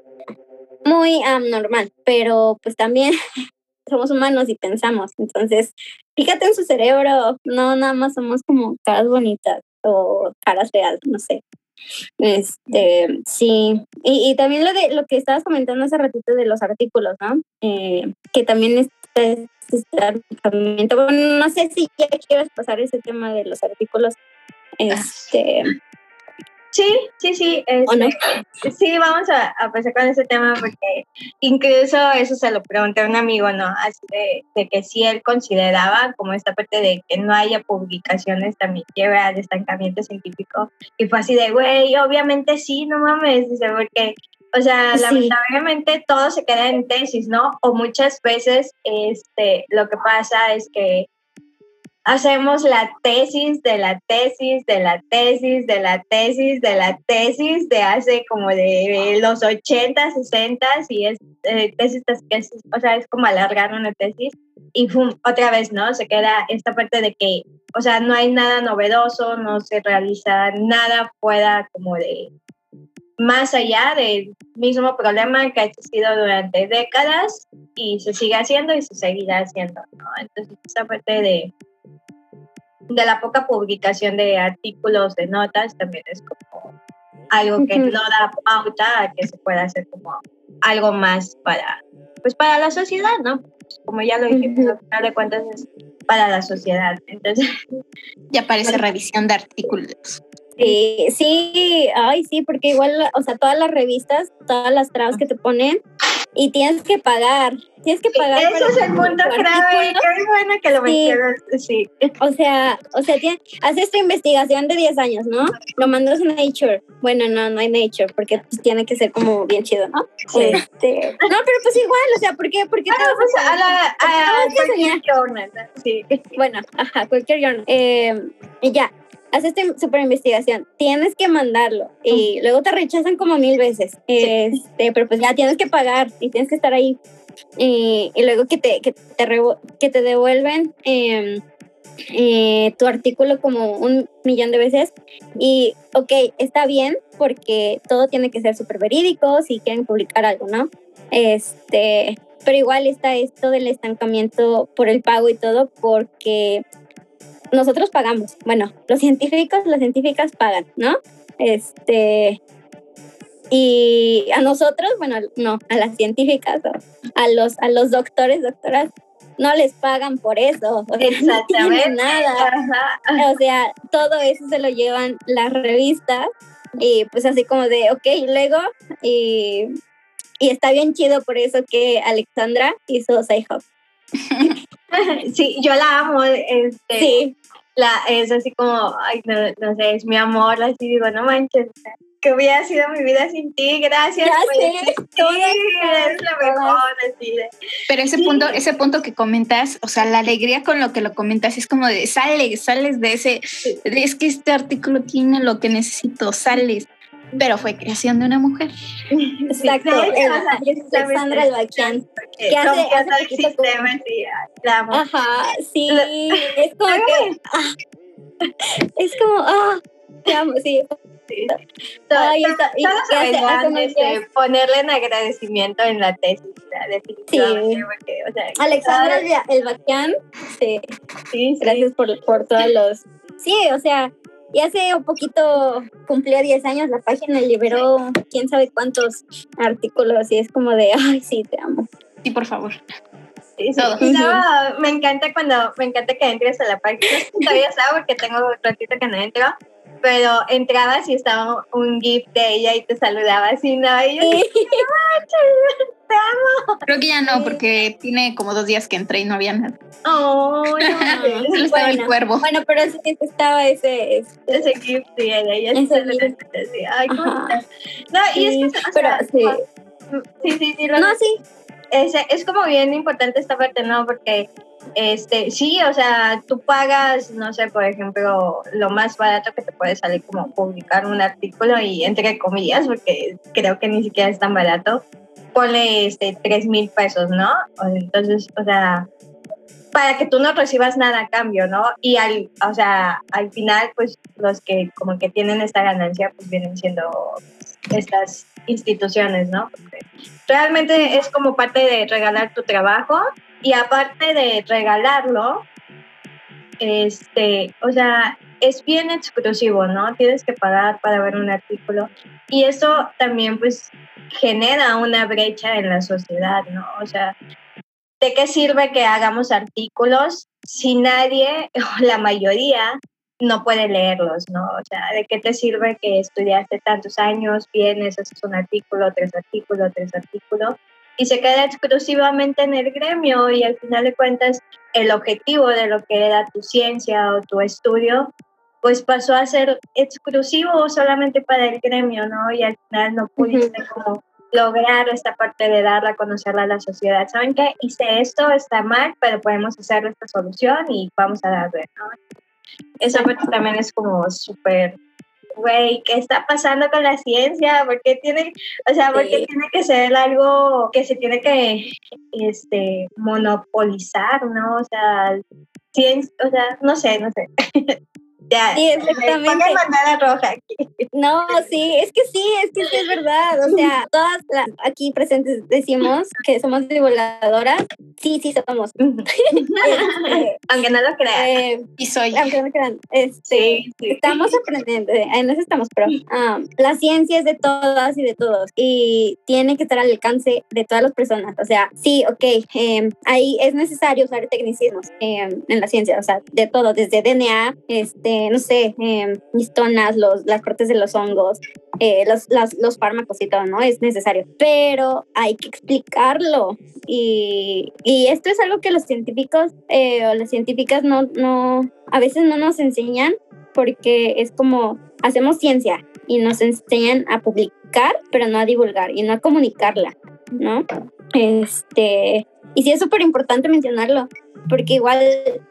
D: muy normal, pero pues también somos humanos y pensamos, entonces, fíjate en su cerebro, no nada más somos como caras bonitas o caras feas, no sé. Este, sí, y, y, también lo de lo que estabas comentando hace ratito de los artículos, ¿no? Eh, que también es bueno, no sé si ya quieres pasar ese tema de los artículos. Este,
B: Sí, sí, sí. Este, sí, vamos a, a, pasar con ese tema porque incluso eso se lo pregunté a un amigo, ¿no? Así de, de, que si él consideraba como esta parte de que no haya publicaciones también lleva al estancamiento científico. Y fue así de, güey, obviamente sí, no mames, dice, porque o sea, lamentablemente todo se queda en tesis, ¿no? O muchas veces este, lo que pasa es que hacemos la tesis de la tesis de la tesis de la tesis de la tesis de hace como de los 80, 60 y es eh, tesis, tesis, o sea, es como alargar una tesis y otra vez, ¿no? Se queda esta parte de que, o sea, no hay nada novedoso, no se realiza nada fuera como de más allá del mismo problema que ha existido durante décadas y se sigue haciendo y se seguirá haciendo, ¿no? Entonces, esta parte de de la poca publicación de artículos, de notas, también es como algo que no da pauta a que se pueda hacer como algo más para, pues para la sociedad, ¿no? como ya lo dijimos, al final de cuentas es para la sociedad. Entonces,
C: ya parece revisión de artículos.
D: Sí, sí, ay, sí, porque igual, o sea, todas las revistas, todas las trabas que te ponen, y tienes que pagar, tienes que pagar.
B: Ese es el punto grave, qué bueno que lo mencionas, sí.
D: O sea, o sea, tiene, haces tu investigación de 10 años, ¿no? Lo mandas a Nature. Bueno, no, no hay Nature, porque pues, tiene que ser como bien chido, ¿no? Sí. Este, no, pero pues igual, o sea, ¿por qué? ¿Por qué
B: bueno, pues a, la, a, a cualquier journal, sí.
D: Bueno, ajá, cualquier journal. Eh, ya, haces tu super investigación, tienes que mandarlo y luego te rechazan como mil veces, este, pero pues ya tienes que pagar y tienes que estar ahí. Y, luego que te, que te, que te devuelven em, eh, tu artículo como un millón de veces y ok, está bien porque todo tiene que ser súper verídico si quieren publicar algo, ¿no? Este, pero igual está esto del estancamiento por el pago y todo porque nosotros pagamos. Bueno, los científicos, las científicas pagan, ¿no? Este, y a nosotros, bueno, no, a las científicas, a los, a los doctores, doctoras, no les pagan por eso. O sea. No nada. O sea, todo eso se lo llevan las revistas y pues así como de, ok, luego, y, y está bien chido por eso que Alexandra hizo Sci-Hub.
B: sí, yo la amo. Este, sí. La, es así como, ay, no, no sé, es mi amor, así digo, no manches, que hubiera sido mi vida sin ti, gracias. Ya sé, es lo mejor, así
C: Pero ese punto, ese punto que comentas, o sea, la alegría con lo que lo comentas es como de sales, sales de ese, es que este artículo tiene lo que necesito, sales pero fue creación de una mujer.
D: Exacto, Alexandra Albaquian.
B: ¿Qué hace, hace el sistema, sí,
D: Ajá, sí, es como que, ah, es como, ah, te amo, sí.
B: Sí. Ay, está, y hace, ponerle en agradecimiento en la tesis, definitivamente. Sí. Porque, o sea,
D: Alexandra Elbaquian, sí. sí, sí. Gracias por, por todos los... Sí, o sea, y hace un poquito cumplió 10 años la página y liberó quién sabe cuántos artículos y es como de, ay, sí, te amo.
C: Sí, por favor.
B: Sí, sí. No, me encanta cuando, me encanta que entres a la página. Todavía sabes porque tengo un ratito que no entro, pero entrabas y estaba un GIF de ella y te saludaba así, ¿no? Y yo, te amo.
C: Creo que ya no, porque tiene como dos días que entré y no había nada.
B: Oh, no.
C: Solo estaba el cuervo.
D: Bueno, pero sí estaba ese...
B: Ese, GIF, sí, de ella. Ese sí, Ay, ¿cómo No, y es que...
D: pero, sí.
B: Sí, sí, sí.
D: no, sí.
B: Es, es como bien importante esta parte, ¿no? Porque este, sí, o sea, tú pagas, no sé, por ejemplo, lo más barato que te puede salir como publicar un artículo y entre comillas, porque creo que ni siquiera es tan barato, ponle este, tres mil pesos, ¿no? Entonces, o sea, para que tú no recibas nada a cambio, ¿no? Y al, o sea, al final, pues los que como que tienen esta ganancia, pues vienen siendo estas instituciones, ¿no? realmente es como parte de regalar tu trabajo y aparte de regalarlo, este, o sea, es bien exclusivo, ¿no? Tienes que pagar para ver un artículo y eso también pues genera una brecha en la sociedad, ¿no? O sea, ¿de qué sirve que hagamos artículos si nadie o la mayoría no puede leerlos, ¿no? O sea, ¿de qué te sirve que estudiaste tantos años, vienes, haces un artículo, tres artículos, tres artículos, y se queda exclusivamente en el gremio y al final de cuentas el objetivo de lo que era tu ciencia o tu estudio, pues pasó a ser exclusivo solamente para el gremio, ¿no? Y al final no pudiste como lograr esta parte de darla a conocerla a la sociedad. ¿Saben qué? Hice esto, está mal, pero podemos hacer esta solución y vamos a darle, ¿no? Esa parte también es como súper güey, ¿qué está pasando con la ciencia? ¿Por qué tiene, o sea, por qué tiene que ser algo que se tiene que este, monopolizar, ¿no? O sea, ciencia, o sea, no sé, no sé.
D: Ya, sí, exactamente.
B: roja aquí.
D: No, sí, es que sí, es que sí es verdad. O sea, todas aquí presentes decimos que somos divulgadoras, sí, sí somos.
B: Este, aunque no lo crean.
C: Eh, y soy.
D: Aunque no crean. Este, Estamos aprendiendo, en eso estamos, pero um, la ciencia es de todas y de todos y tiene que estar al alcance de todas las personas. O sea, sí, ok, em, ahí es necesario usar tecnicismos em, en la ciencia, o sea, de todo, desde DNA, este, no sé, eh, histonas, los, las cortes de los hongos, eh, los, los fármacos y todo, ¿no? Es necesario, pero hay que explicarlo y, y esto es algo que los científicos eh, o las científicas no, no, a veces no nos enseñan porque es como hacemos ciencia y nos enseñan a publicar, pero no a divulgar y no a comunicarla, ¿no? Este, y sí es súper importante mencionarlo, porque igual,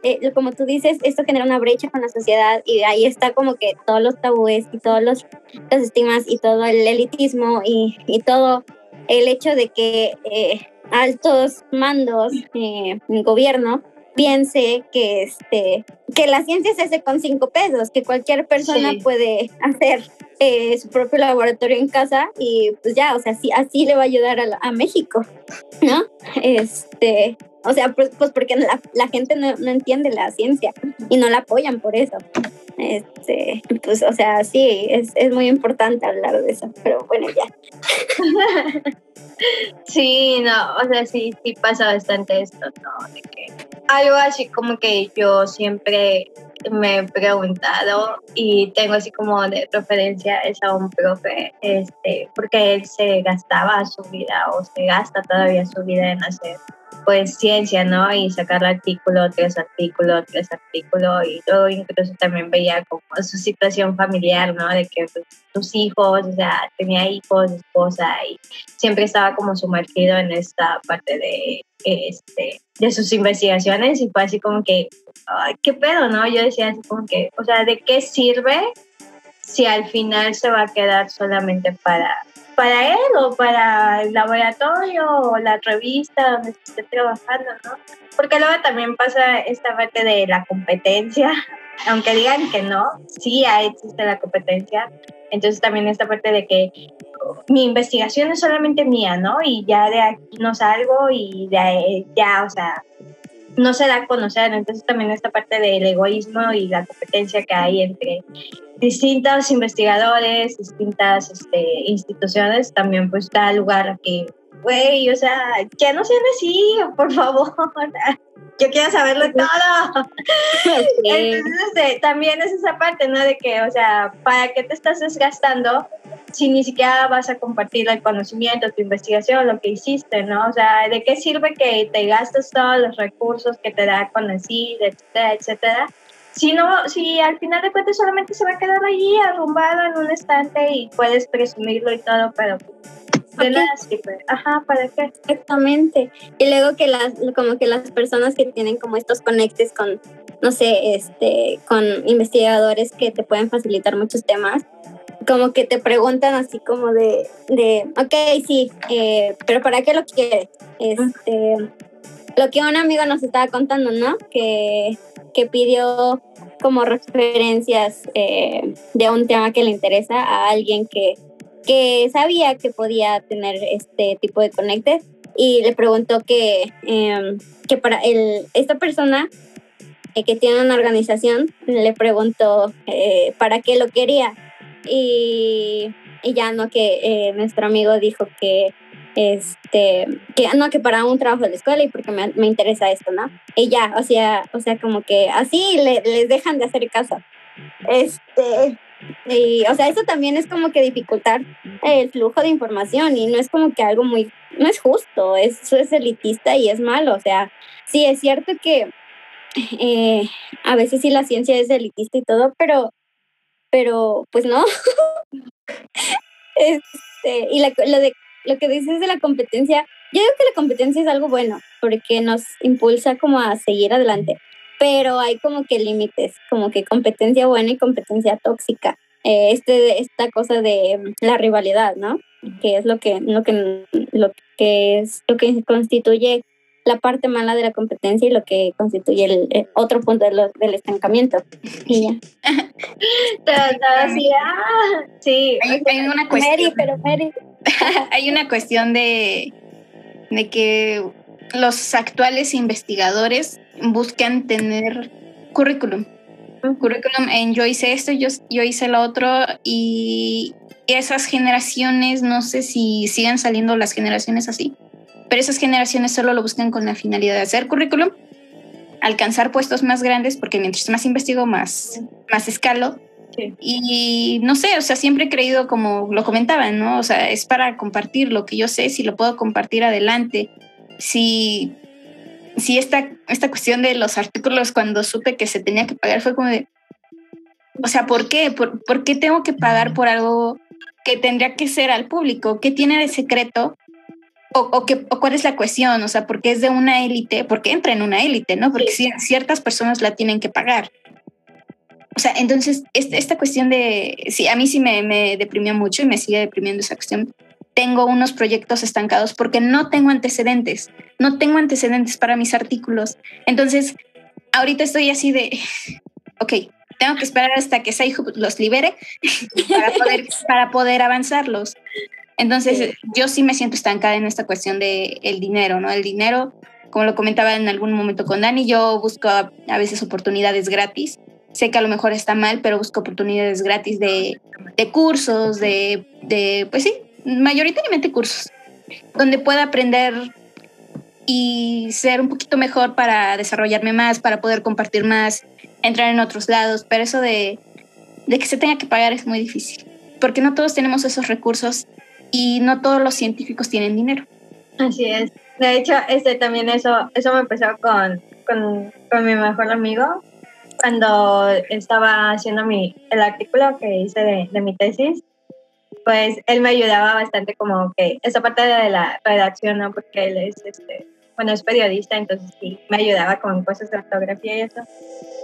D: eh, como tú dices, esto genera una brecha con la sociedad y ahí está como que todos los tabúes y todos los, los estigmas y todo el elitismo y, y todo el hecho de que eh, altos mandos eh, en gobierno piense que este que la ciencia se hace con cinco pesos, que cualquier persona puede hacer eh, su propio laboratorio en casa y pues ya, o sea, así, así le va a ayudar a, a México, ¿no? Este, o sea, pues, pues porque la, gente no, no, entiende la ciencia y no la apoyan por eso. Este, pues, o sea, sí, es, es muy importante hablar de eso, pero bueno, ya.
B: Sí, no, o sea, sí, sí pasa bastante esto, ¿no? De que algo así como que yo siempre me he preguntado y tengo así como de referencia es a un profe, este, porque él se gastaba su vida o se gasta todavía su vida en hacer pues ciencia, ¿no? Y sacar artículo tras artículo tras artículo y luego incluso también veía como su situación familiar, ¿no? De que pues, sus hijos, o sea, tenía hijos, esposa y siempre estaba como sumergido en esta parte de, este, de sus investigaciones y fue así como que, ay, qué pedo, ¿no? Yo decía así como que, o sea, ¿de qué sirve si al final se va a quedar solamente para para él o para el laboratorio o la revista donde esté trabajando, ¿no? Porque luego también pasa esta parte de la competencia, aunque digan que no, sí existe la competencia. Entonces también esta parte de que mi investigación es solamente mía, ¿no? Y ya de aquí no salgo y ya, o sea, no se da a conocer. Entonces también esta parte del egoísmo y la competencia que hay entre distintos investigadores, distintas este, instituciones, también pues da lugar a que, güey, o sea, que no sean así, por favor. Yo quiero saberlo todo. Entonces, este, también es esa parte, ¿no? De que, o sea, ¿para qué te estás desgastando si ni siquiera vas a compartir el conocimiento, tu investigación, lo que hiciste, ¿no? O sea, ¿de qué sirve que te gastes todos los recursos que te da CONACYT, etcétera, etcétera? si no, si al final de cuentas solamente se va a quedar allí arrumbado en un estante y puedes presumirlo y todo, pero de nada sirve. Ajá, ¿para qué?
D: Exactamente. Y luego que las, como que las personas que tienen como estos conectes con, no sé, este, con investigadores que te pueden facilitar muchos temas, como que te preguntan así como de, de ok, sí, eh, pero ¿para qué lo quieres? Este, lo que un amigo nos estaba contando, ¿no? Que, que pidió como referencias eh, de un tema que le interesa a alguien que, que sabía que podía tener este tipo de conecte y le preguntó que, em, que para el, esta persona eh, que tiene una organización le preguntó eh, para qué lo quería y, ya no que nuestro amigo dijo que este, que no, que para un trabajo de la escuela y porque me, me interesa esto, ¿no? Y ya, o sea, o sea, como que así le, les dejan de hacer caso. Este, o sea, eso también es como que dificultar el flujo de información y no es como que algo muy, no es justo, eso es elitista y es malo, o sea, sí, es cierto que eh, a veces sí la ciencia es elitista y todo, pero, pero pues no. este, y la, lo de lo que dices de la competencia, yo digo que la competencia es algo bueno porque nos impulsa como a seguir adelante, pero hay como que límites, como que competencia buena y competencia tóxica. Eh, este, esta cosa de la rivalidad, ¿no? Que es lo que, lo que, lo que es lo que constituye la parte mala de la competencia y lo que constituye el, otro punto del estancamiento. Y ya.
B: sí,
C: hay, una cuestión.
D: Mary, pero Mary.
C: hay una cuestión de, de que los actuales investigadores buscan tener currículum. Currículum en yo hice esto, yo, yo hice lo otro y esas generaciones, no sé si sigan saliendo las generaciones así, pero esas generaciones solo lo buscan con la finalidad de hacer currículum, alcanzar puestos más grandes, porque mientras más investigo, más, más escalo. Y no sé, o sea, siempre he creído como lo comentaban, ¿no? O sea, es para compartir lo que yo sé, si lo puedo compartir adelante. Si, si esta, esta cuestión de los artículos, cuando supe que se tenía que pagar, fue como de, o sea, ¿por qué? ¿Por, ¿por qué tengo que pagar por algo que tendría que ser al público? ¿Qué tiene de secreto o, cuál es la cuestión, o sea, porque es de una élite, porque entra en una élite, ¿no? Porque ciertas personas la tienen que pagar. O sea, entonces, este, esta cuestión de, sí, a mí sí me, me deprimió mucho y me sigue deprimiendo esa cuestión. Tengo unos proyectos estancados porque no tengo antecedentes, no tengo antecedentes para mis artículos. Entonces, ahorita estoy así de, ok, tengo que esperar hasta que Saihu los libere para poder, para poder avanzarlos. Entonces, yo sí me siento estancada en esta cuestión de el dinero, ¿no? El dinero, como lo comentaba en algún momento con Dani, yo busco a, veces oportunidades gratis. Sé que a lo mejor está mal, pero busco oportunidades gratis de, de cursos, de, de, pues sí, mayoritariamente cursos, donde pueda aprender y ser un poquito mejor para desarrollarme más, para poder compartir más, entrar en otros lados, pero eso de, de que se tenga que pagar es muy difícil, porque no todos tenemos esos recursos y no todos los científicos tienen dinero.
B: Así es. De hecho, este también eso, eso me empezó con, con, con mi mejor amigo cuando estaba haciendo mi, el artículo que hice de, de, mi tesis, pues él me ayudaba bastante como que esa parte de la redacción, ¿no? Porque él es, este, bueno, es periodista, entonces sí, me ayudaba con cosas de ortografía y eso.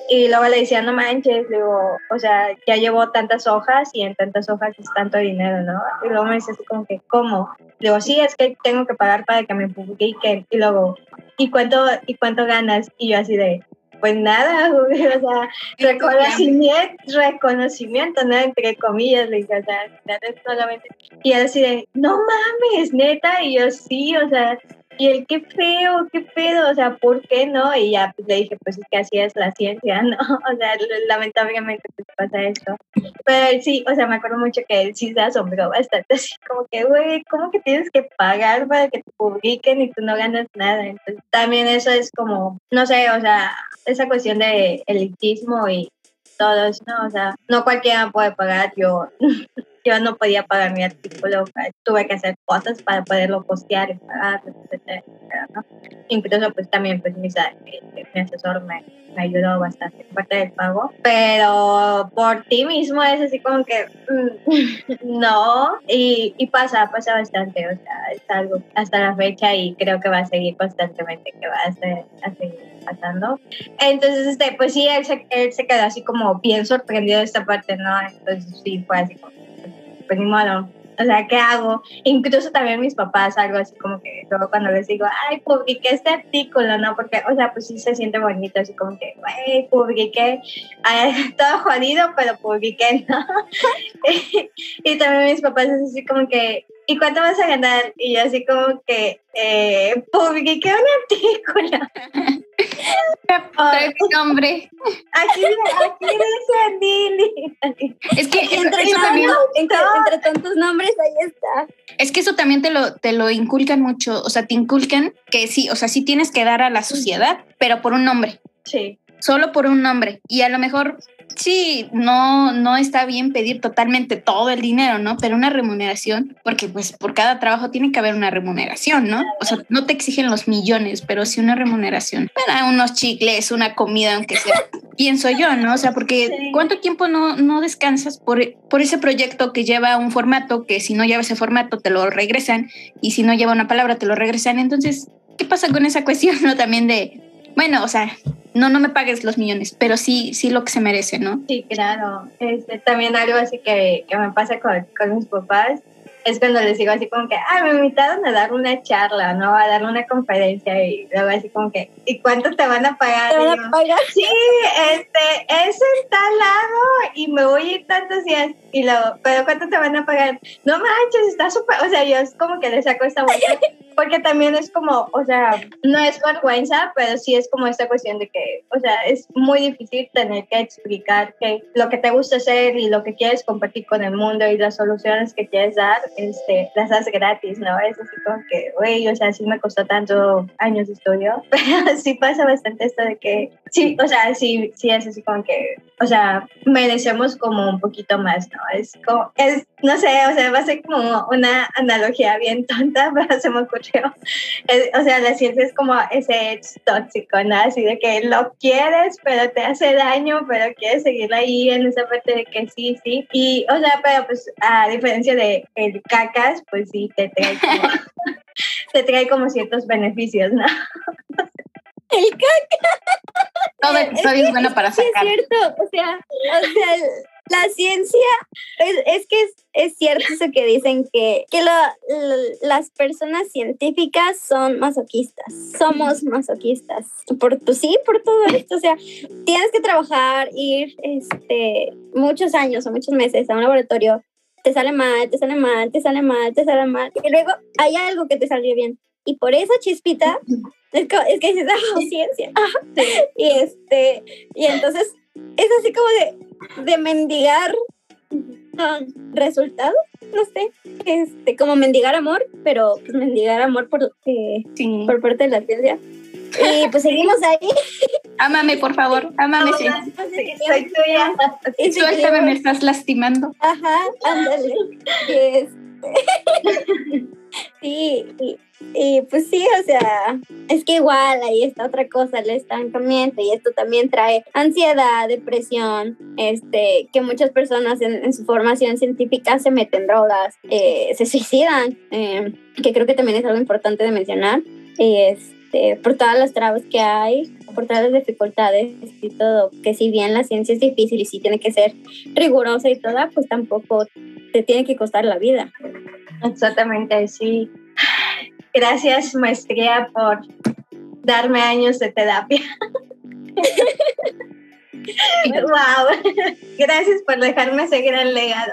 B: Y luego le decía, no manches, digo, o sea, ya llevo tantas hojas y en tantas hojas es tanto dinero, ¿no? Y luego me dice así como que, ¿cómo? Digo, sí, es que tengo que pagar para que me publiquen. Y luego, ¿y cuánto, ¿y cuánto ganas? Y yo así de, pues nada, o sea, reconocimiento, reconocimiento, ¿no? Entre comillas, le dije, o sea, solamente. Y él así de, no mames, neta, y yo sí, o sea, y el qué feo, qué pedo, o sea, ¿por qué no? Y ya pues, le dije, pues es que así es la ciencia, ¿no? O sea, lamentablemente pues, pasa esto. Pero sí, o sea, me acuerdo mucho que él sí se asombró bastante, así como que, güey, ¿cómo que tienes que pagar para que te publiquen y tú no ganas nada? Entonces, también eso es como, no sé, o sea, esa cuestión de elitismo y todo eso, ¿no? O sea, no cualquiera puede pagar, yo yo no podía pagar mi artículo, tuve que hacer cosas para poderlo postear y pagar, etcétera, ¿no? Incluso pues también pues mi, mi asesor me, me, ayudó bastante parte del pago, pero por ti mismo es así como que mm, no, y, pasa, pasa bastante, o sea, es algo hasta la fecha y creo que va a seguir constantemente, que va a, ser, seguir pasando. Entonces, este, pues sí, él se, él se quedó así como bien sorprendido de esta parte, ¿no? Entonces sí, fue así como pues ni modo. O sea, ¿qué hago? Incluso también mis papás, algo así como que luego cuando les digo, ay, publiqué este artículo, ¿no? Porque, o sea, pues sí se siente bonito, así como que, güey, publiqué, todo jodido, pero publiqué, ¿no? y también mis papás es así como que, ¿y cuánto vas a ganar? Y yo así como que eh, publiqué un artículo.
C: Trae mi nombre.
B: Aquí, aquí dice Lili.
C: Es que
D: entre, eso también, entre, entre, tantos nombres ahí está.
C: Es que eso también te lo, te lo inculcan mucho, o sea, te inculcan que sí, o sea, sí tienes que dar a la sociedad, pero por un nombre.
B: Sí.
C: Solo por un nombre. Y a lo mejor sí, no, no está bien pedir totalmente todo el dinero, ¿no? Pero una remuneración, porque pues por cada trabajo tiene que haber una remuneración, ¿no? O sea, no te exigen los millones, pero sí una remuneración para unos chicles, una comida, aunque sea, pienso yo, ¿no? O sea, porque ¿cuánto tiempo no, no descansas por, por ese proyecto que lleva un formato, que si no lleva ese formato te lo regresan y si no lleva una palabra te lo regresan? Entonces, ¿qué pasa con esa cuestión, ¿no? También de, bueno, o sea, no, no me pagues los millones, pero sí, sí lo que se merece, ¿no?
B: Sí, claro. Este, también algo así que, que me pasa con, con, mis papás es cuando les digo así como que, ah, me invitaron a dar una charla, ¿no? A dar una conferencia y luego así como que, ¿y cuánto te van a pagar?
D: ¿Te van a pagar?
B: Sí, este, es en tal lado y me voy a ir tantos días y luego, ¿pero cuánto te van a pagar? No manches, está súper, o sea, yo es como que les saco esta vuelta porque también es como, o sea, no es vergüenza, pero sí es como esta cuestión de que, o sea, es muy difícil tener que explicar que lo que te gusta hacer y lo que quieres compartir con el mundo y las soluciones que quieres dar, este, las das gratis, ¿no? Es así como que, güey, o sea, sí me costó tanto años de estudio, pero sí pasa bastante esto de que, sí, o sea, sí, sí es así como que, o sea, merecemos como un poquito más, ¿no? Es como, es, no sé, o sea, va a ser como una analogía bien tonta, pero se me ocurrió. o sea, la ciencia es como ese tóxico, ¿no? Así de que lo quieres, pero te hace daño, pero quieres seguir ahí en esa parte de que sí, sí. Y, o sea, pero pues a diferencia de el cacas, pues sí, te trae como, te trae como ciertos beneficios, ¿no?
C: El caca.
E: Todo episodio es, bueno para sacar.
D: es cierto, o sea, o sea, la ciencia, es, que es, cierto eso que dicen que, que las personas científicas son masoquistas, somos masoquistas. Por, pues sí, por todo esto, o sea, tienes que trabajar, ir este, muchos años o muchos meses a un laboratorio, te sale mal, te sale mal, te sale mal, te sale mal, y luego hay algo que te salió bien. Y por esa chispita, es que, es que dices, ah, ciencia. Y, este, y entonces es así como de, de mendigar resultados, no sé, este, como mendigar amor, pero pues mendigar amor por, eh, por parte de la ciencia. Y pues seguimos ahí.
E: Ámame, por favor, ámame. Sí.
B: Soy tuya.
E: Me estás lastimando.
D: Ajá, ándale. Este, sí, y, y pues sí, o sea, es que igual ahí está otra cosa, el estancamiento y esto también trae ansiedad, depresión, este, que muchas personas en, su formación científica se meten drogas, eh, se suicidan, eh, que creo que también es algo importante de mencionar, y este, por todas las trabas que hay, por todas las dificultades y todo, que si bien la ciencia es difícil y sí tiene que ser rigurosa y toda, pues tampoco te tiene que costar la vida.
B: Exactamente, sí. Gracias, maestría, por darme años de terapia. wow, gracias por dejarme seguir el legado.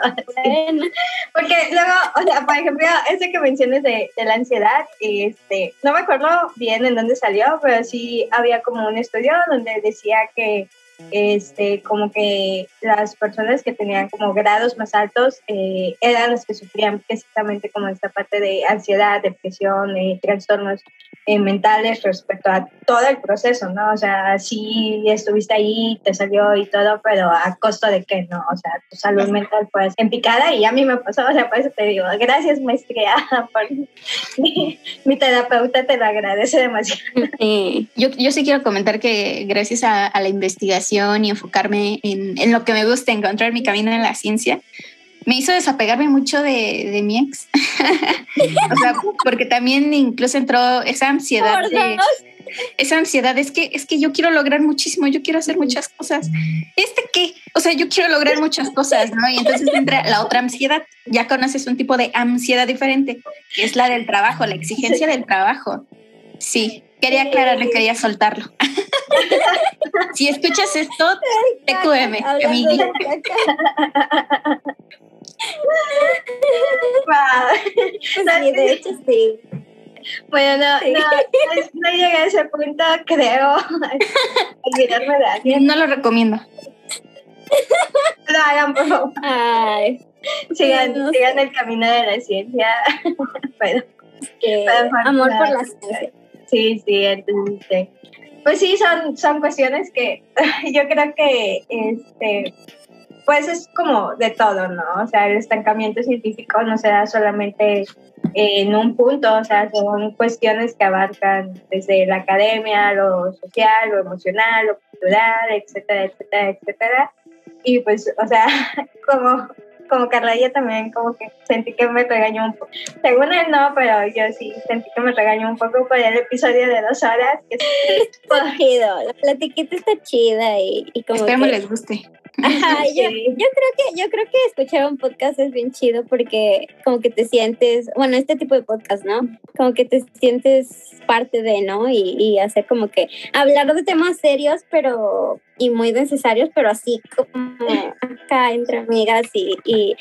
B: Porque luego, o sea, por ejemplo, ese que mencionas de, de, la ansiedad, este, no me acuerdo bien en dónde salió, pero sí había como un estudio donde decía que este, como que las personas que tenían como grados más altos eh, eran las que sufrían precisamente como esta parte de ansiedad, depresión, eh, trastornos eh, mentales respecto a todo el proceso, ¿no? O sea, sí estuviste ahí, te salió y todo, pero a costo de qué, ¿no? O sea, tu salud mental pues en picada y a mí me pasó, o sea, por eso te digo, gracias maestría, por mi, terapeuta te lo agradece demasiado.
E: yo, yo sí quiero comentar que gracias a, a la investigación y enfocarme en, en, lo que me gusta, encontrar mi camino en la ciencia, me hizo desapegarme mucho de, de mi ex. o sea, porque también incluso entró esa ansiedad de, esa ansiedad es que es que yo quiero lograr muchísimo, yo quiero hacer muchas cosas. ¿Este qué? O sea, yo quiero lograr muchas cosas, ¿no? Y entonces entra la otra ansiedad. Ya conoces un tipo de ansiedad diferente, que es la del trabajo, la exigencia del trabajo. Sí, quería aclararle, quería soltarlo. si escuchas esto, TQM,
D: amiguita. sí, de hecho sí.
B: Bueno, no, no, no, llegué a ese punto, creo. Olvidarme de alguien.
E: No lo recomiendo.
B: Lo hagan, por favor. Ay. Sigan, sigan el camino de la ciencia. bueno,
D: que amor por la ciencia.
B: Sí, sí, entonces, pues sí, son, son cuestiones que yo creo que, este, pues es como de todo, ¿no? O sea, el estancamiento científico no se da solamente en un punto, o sea, son cuestiones que abarcan desde la academia, lo social, lo emocional, lo cultural, etcétera, etcétera, etcétera. Y pues, o sea, como como Carla, yo también como que sentí que me regañó un poco. Según él no, pero yo sí sentí que me regañó un poco por el episodio de dos horas. Que
D: está chido, la platiquita está chida y, y como
E: Esperemos les guste.
D: Ajá, yo, yo, creo que yo creo que escuchar un podcast es bien chido porque como que te sientes, bueno, este tipo de podcast, ¿no? Como que te sientes parte de, ¿no? Y, y hacer como que hablar de temas serios, pero y muy necesarios, pero así como acá entre amigas y, y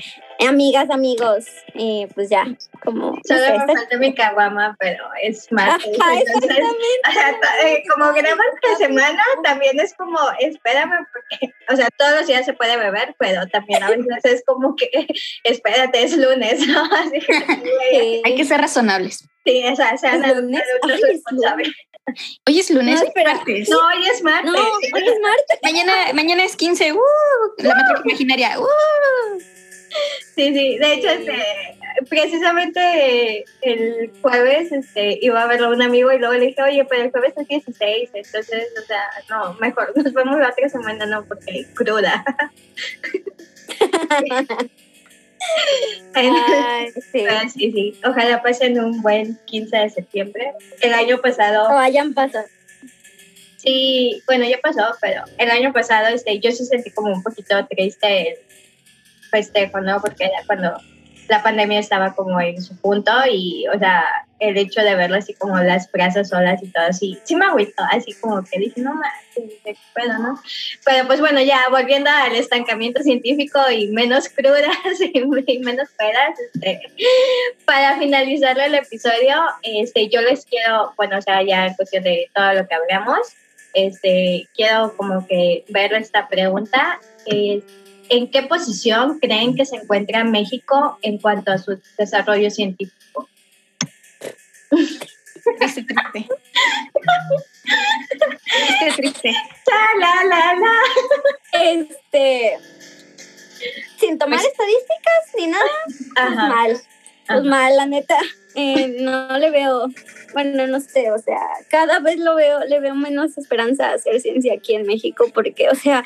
D: amigas, amigos, eh, pues ya, como...
B: Solo me falta mi caguama, pero es más. Entonces, eh, como grabas esta semana, también es como, espérame, porque, o sea, todos los días se puede beber, pero también a veces es como que, espérate, es lunes, ¿no? Así
C: que, Hay que ser razonables.
B: Sí, o sea, sean adultos
C: responsables. Hoy es lunes.
B: No, pero, martes. no, hoy es martes. No,
D: hoy es martes.
C: Mañana, mañana es 15. Uh, la métrica imaginaria. Uh.
B: Sí, sí. De hecho, este, precisamente el jueves este, iba a verlo un amigo y luego le dije, oye, pero el jueves es 16. Entonces, o sea, no, mejor nos vemos la otra semana, no, porque cruda. sí. sí, sí. Ojalá pasen un buen 15 de septiembre. El año pasado.
D: O hayan pasado.
B: Sí, bueno, ya pasó, pero el año pasado este, yo sí sentí como un poquito triste el festejo, ¿no? Porque era cuando la pandemia estaba como en su punto y, o sea, el hecho de verlo así como las plazas solas y todo así, sí me agüitó, así como que dije, no más, puedo, ¿no? Pero pues bueno, ya volviendo al estancamiento científico y menos crudas y, menos pedas, este, para finalizar el episodio, este, yo les quiero, bueno, o sea, ya en cuestión de todo lo que hablamos, este, quiero como que ver esta pregunta, es ¿en qué posición creen que se encuentra México en cuanto a su desarrollo científico?
C: Triste, triste. Triste, triste.
B: La, la, la.
D: Este. Sin tomar pues estadísticas ni nada. Pues mal. Pues mal, la neta. Eh, no le veo bueno, no sé, o sea, cada vez lo veo, le veo menos esperanza a hacer ciencia aquí en México porque, o sea,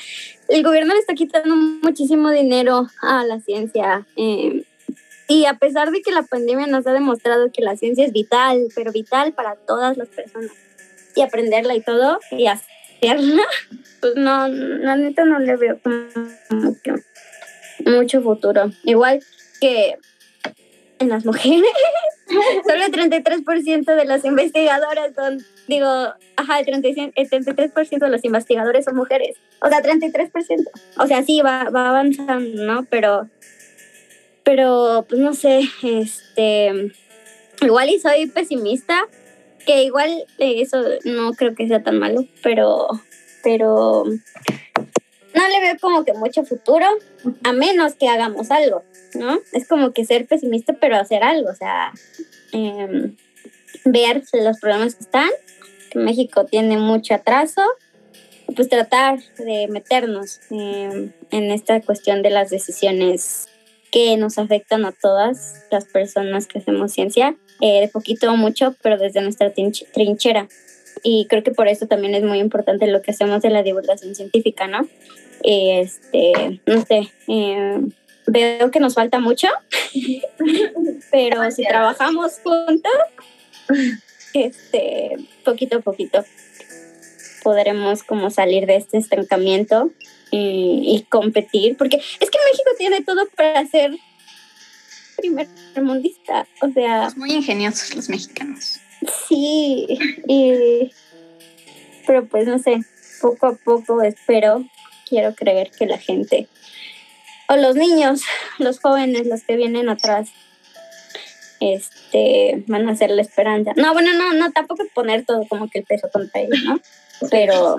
D: el gobierno le está quitando muchísimo dinero a la ciencia. Eh, y a pesar de que la pandemia nos ha demostrado que la ciencia es vital, pero vital para todas las personas, y aprenderla y todo, y hacerla, pues no, la neta no le veo mucho, mucho futuro. Igual que en las mujeres. Solo el 33% de las investigadoras son, digo, ajá, el 33% de los investigadores son mujeres. O sea, 33%. O sea, sí, va, va avanzando, ¿no? Pero, pero, pues no sé, este, igual y soy pesimista, que igual eh, eso no creo que sea tan malo, pero, pero no le veo como que mucho futuro, a menos que hagamos algo. ¿no? Es como que ser pesimista, pero hacer algo, o sea, em, ver los problemas que están, que México tiene mucho atraso, pues tratar de meternos em, en esta cuestión de las decisiones que nos afectan a todas las personas que hacemos ciencia, eh, de poquito o mucho, pero desde nuestra trinchera. Y creo que por eso también es muy importante lo que hacemos de la divulgación científica, ¿no? Este, no sé, eh, veo que nos falta mucho, pero si trabajamos juntos, este, poquito a poquito podremos como salir de este estancamiento y, competir, porque es que México tiene todo para ser primer mundista, o sea...
C: muy ingeniosos los mexicanos.
D: Sí, y, pero pues no sé, poco a poco espero, quiero creer que la gente o los niños, los jóvenes, los que vienen atrás, este, van a ser la esperanza. No, bueno, no, no, tampoco poner todo como que el peso contra ellos, ¿no? Pero,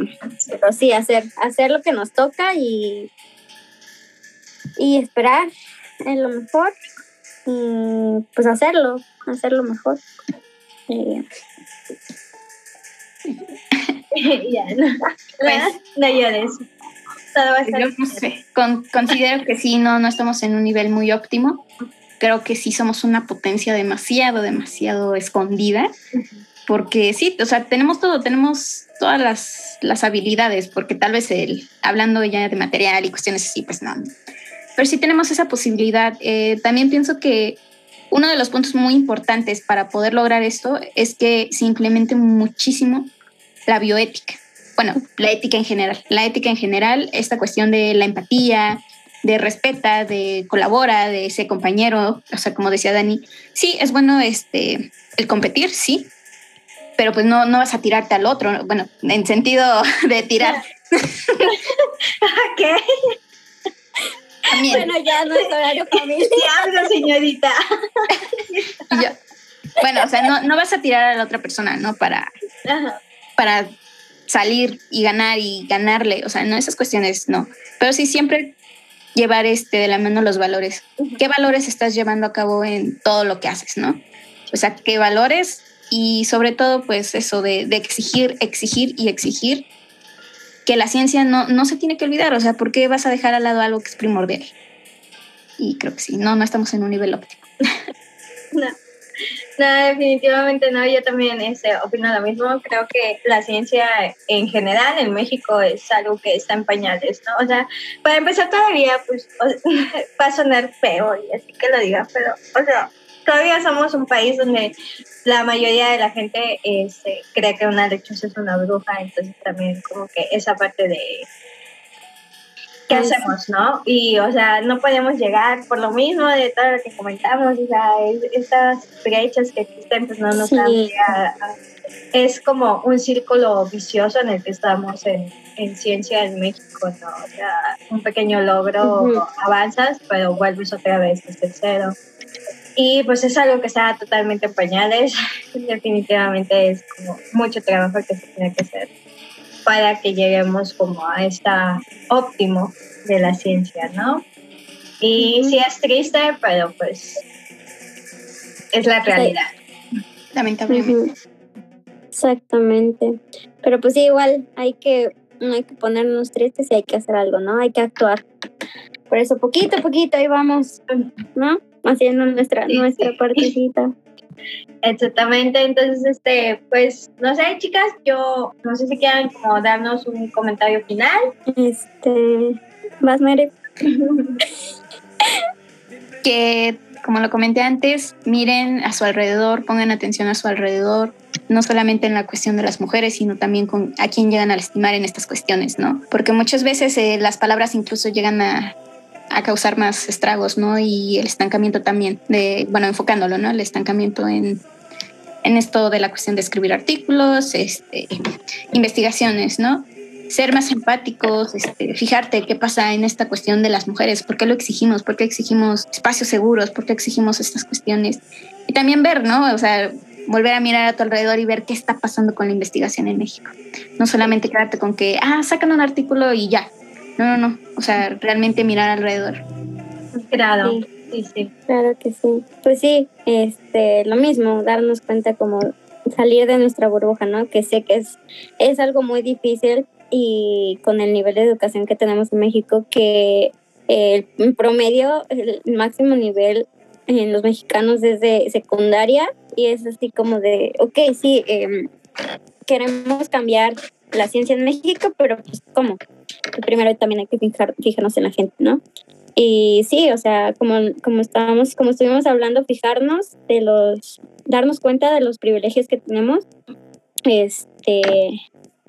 D: pero sí, hacer, hacer lo que nos toca y, y esperar en lo mejor y pues hacerlo, hacerlo mejor.
B: ya, no, pues, no llores
C: considero que sí, no, no estamos en un nivel muy óptimo. Creo que sí somos una potencia demasiado, demasiado escondida. Porque sí, o sea, tenemos todo, tenemos todas las, las habilidades, porque tal vez el, hablando ya de material y cuestiones así, pues no. Pero sí tenemos esa posibilidad. Eh, también pienso que uno de los puntos muy importantes para poder lograr esto es que se implemente muchísimo la bioética bueno, la ética en general. La ética en general, esta cuestión de la empatía, de respeta, de colabora, de ese compañero, o sea, como decía Dani, sí, es bueno este, el competir, sí, pero pues no, no vas a tirarte al otro, bueno, en sentido de tirar.
B: ¿Qué?
D: Bueno, ya no es horario familiar.
B: Señorita.
C: Yo, bueno, o sea, no, no vas a tirar a la otra persona, ¿no? Para,
B: Ajá.
C: para salir y ganar y ganarle. O sea, no, esas cuestiones no. Pero sí siempre llevar este de la mano los valores. ¿Qué valores estás llevando a cabo en todo lo que haces, no? O sea, qué valores y sobre todo, pues eso de, de exigir, exigir y exigir que la ciencia no, no se tiene que olvidar. O sea, ¿por qué vas a dejar al lado algo que es primordial? Y creo que sí, no, no estamos en un nivel óptimo.
B: No. No, definitivamente no. Yo también este, opino lo mismo. Creo que la ciencia en general en México es algo que está en pañales, ¿no? O sea, para empezar todavía, pues, va a sonar feo y así que lo diga, pero, o sea, todavía somos un país donde la mayoría de la gente este, cree que una lechuza es una bruja, entonces también como que esa parte de ¿qué
D: Pues-
B: hacemos, no? Y, o sea, no podemos llegar por lo mismo de todo lo que comentamos, o sea, es- estas brechas que existen, pues no nos
D: Sí.
B: dan pie a- a- Es como un círculo vicioso en el que estamos en, en ciencia en México, ¿no? O sea, un pequeño logro, avanzas, pero vuelves otra vez desde cero. Y pues es algo que está totalmente en pañales. Definitivamente es como mucho trabajo que se tiene que hacer para que lleguemos como a esta óptimo de la ciencia, ¿no? Y sí es triste, pero pues es la realidad.
C: Lamentablemente.
D: Exactamente. Pero pues sí, igual hay que, no hay que ponernos tristes y hay que hacer algo, ¿no? Hay que actuar. Por eso poquito a poquito ahí vamos, ¿no? Haciendo nuestra,
B: Sí,
D: nuestra
B: sí.
D: partecita.
B: Exactamente, entonces, este, pues, no sé, chicas, yo no sé si quieran como darnos un comentario final.
D: Este, vas, Mere.
C: que, como lo comenté antes, miren a su alrededor, pongan atención a su alrededor, no solamente en la cuestión de las mujeres, sino también con a quién llegan a lastimar en estas cuestiones, ¿no? Porque muchas veces eh, las palabras incluso llegan a, a causar más estragos, ¿no? Y el estancamiento también, de, bueno, enfocándolo, ¿no? El estancamiento en, en esto de la cuestión de escribir artículos, este, investigaciones, ¿no? ser más empáticos, este, fijarte qué pasa en esta cuestión de las mujeres, por qué lo exigimos, por qué exigimos espacios seguros, por qué exigimos estas cuestiones. Y también ver, ¿no? O sea, volver a mirar a tu alrededor y ver qué está pasando con la investigación en México. No solamente quedarte con que, ah, sacan un artículo y ya. No, no, no. O sea, realmente mirar alrededor.
B: Claro,
D: Sí.
B: sí, sí.
D: Claro que sí. Pues sí, este, lo mismo, darnos cuenta como salir de nuestra burbuja, ¿no? Que sé que es, es algo muy difícil y con el nivel de educación que tenemos en México, que el promedio, el máximo nivel en los mexicanos es de secundaria y es así como de, ok, sí, em, queremos cambiar la ciencia en México, pero pues ¿cómo? Primero también hay que fijar, fijarnos en la gente, ¿no? Y sí, o sea, como, como estábamos, como estuvimos hablando, fijarnos de los, darnos cuenta de los privilegios que tenemos, este,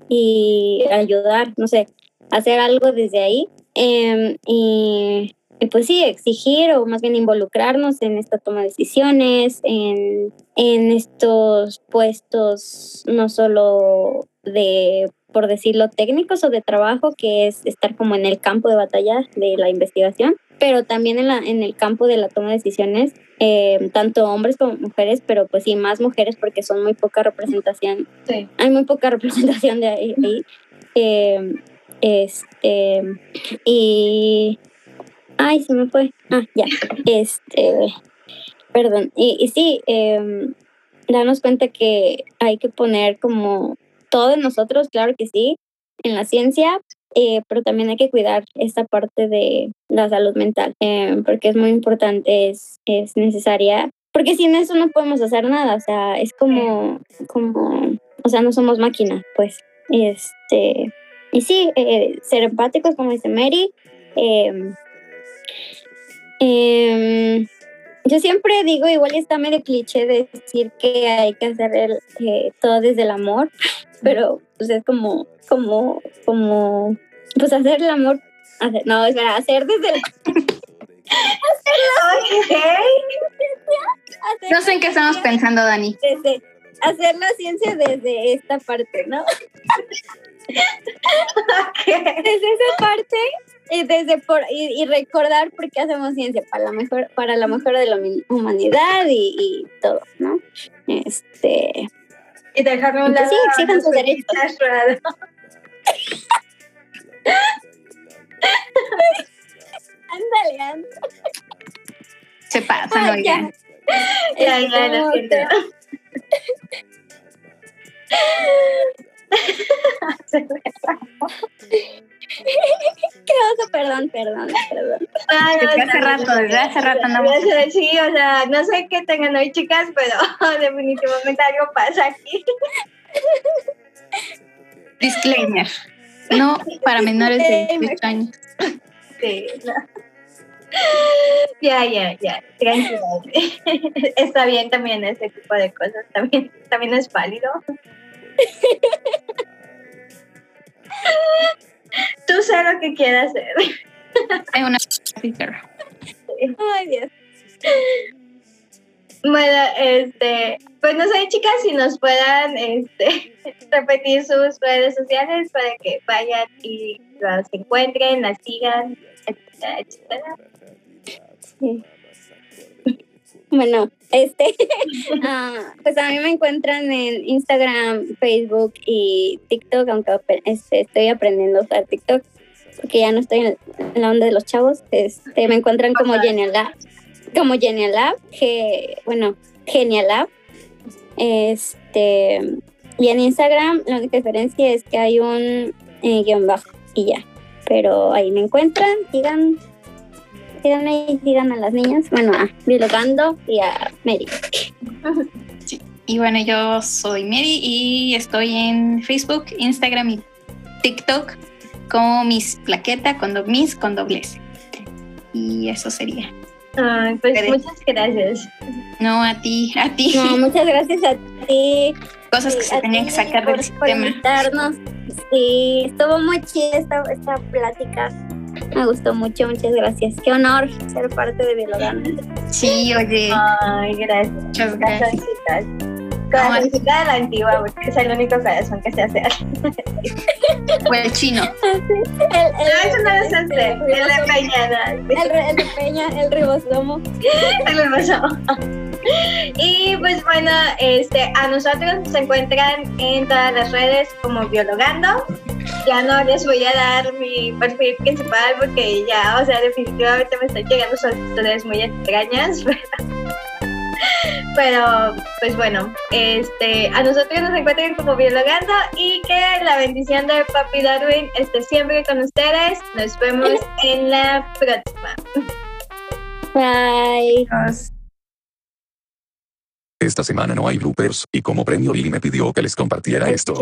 D: y ayudar, no sé, hacer algo desde ahí. em, y, y pues sí, exigir o más bien involucrarnos en esta toma de decisiones, en, en estos puestos no solo de, por decirlo, técnicos o de trabajo, que es estar como en el campo de batalla de la investigación, pero también en, la, en el campo de la toma de decisiones, eh, tanto hombres como mujeres, pero pues sí, más mujeres porque son muy poca representación
B: Sí.
D: hay muy poca representación de ahí. ahí. Eh, este, y. Ay, se me fue. Ah, ya. Este, perdón. Y, y sí, eh, darnos cuenta que hay que poner como todo en nosotros, claro que sí, en la ciencia, eh, pero también hay que cuidar esta parte de la salud mental, eh, porque es muy importante, es, es necesaria, porque sin eso no podemos hacer nada, o sea, es como, como o sea, no somos máquinas, pues. Este, y sí, eh, ser empáticos, como dice Mary. Yo siempre digo, igual está medio cliché de decir que hay que hacer el, eh, todo desde el amor, pero pues es como, como, como, pues hacer el amor, hacer- no, espera, hacer desde el... Hacer
C: No sé en qué estamos pensando, Dani.
D: desde hacer la ciencia desde esta parte, ¿no?
B: Ok.
D: desde esa parte y desde por y, y recordar por qué hacemos ciencia para la mejor para la mejora de la humanidad y, y todo no este
B: Y dejarme a un lado
D: sí, exijan sus derechos. ándale ándale
E: Se pasan,
D: Ay, ya.
B: Ya, ya, siento.
D: ¿Qué oso? Perdón, perdón, perdón.
B: Ah, no,
E: Desde hace rato, desde hace rato andamos.
B: Sí, o sea, no sé qué tengan hoy, chicas, pero definitivamente algo pasa aquí.
E: Disclaimer. No para menores de 18 años.
B: Sí, no. Ya, ya, ya. Está bien también ese tipo de cosas, también, también es válido. Tú sé lo que quieras hacer.
E: Es una.
D: Ay, Dios.
B: Bueno, este, pues no sé, chicas, si nos puedan este, repetir sus redes sociales para que vayan y las encuentren, las sigan, etcétera, etcétera.
D: Bueno, este, ah, pues a mí me encuentran en Instagram, Facebook y TikTok, aunque este, estoy aprendiendo a usar TikTok, porque ya no estoy en, la onda de los chavos. Este, me encuentran como Genial Lab, como Genial Lab, que, bueno, Genial Lab. Este, y en Instagram la única diferencia es que hay un eh, guion bajo y ya. Pero ahí me encuentran, sigan síganme y sigan a las niñas, bueno, a Bilogando y a Mary.
E: Y bueno, yo soy Mary y estoy en Facebook, Instagram y TikTok como Miss Plaqueta con do- Miss con doble S. Y eso sería.
B: Ay, pues muchas gracias.
E: No a ti, a ti.
D: No, muchas gracias a ti.
E: Cosas que se tenían que sacar
D: por,
E: del
D: por
E: sistema.
D: invitarnos. Sí, estuvo muy chida esta, esta plática. Me gustó mucho, muchas gracias. Qué honor ser parte de Bilogando.
E: Sí, oye,
B: Ay, gracias.
E: muchas gracias.
B: Corazoncitas. Corazoncita de la antigua, porque es el único corazón que se hace.
E: Fue el chino.
D: El,
B: No, eso no. Es la peñada.
D: el, re- el de Peña, el ribosomo.
B: El hermoso. Y pues bueno, este, a nosotros nos encuentran en todas las redes como Biologando. Ya no les voy a dar mi perfil principal porque ya, o sea, definitivamente me están llegando solicitudes muy extrañas. Pero, pues bueno, este, a nosotros nos encuentran como Biologando y que la bendición de Papi Darwin esté siempre con ustedes. Nos vemos en la próxima.
D: Bye.
F: Esta semana no hay bloopers, y como premio Lili me pidió que les compartiera esto.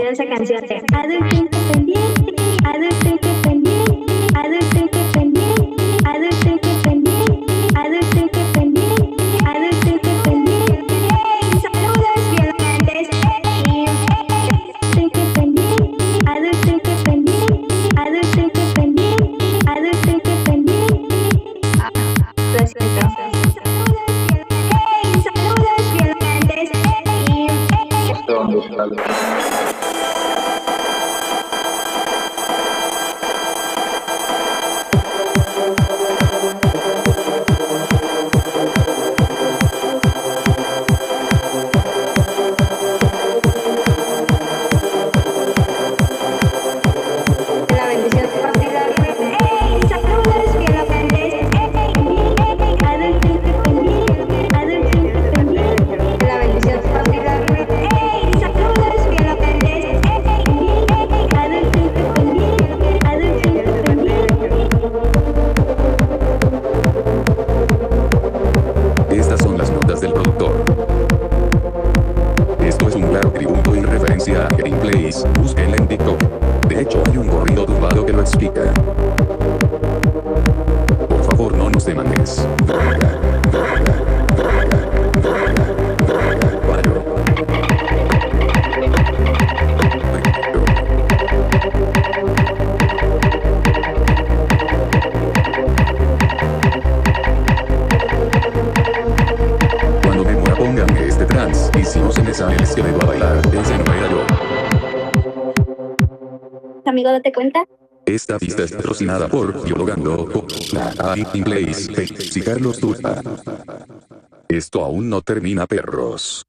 B: La
D: Amigo, date cuenta.
F: Esta pista es patrocinada por Biologando, la in Place, y Carlos Tulpa. Esto aún no termina, perros.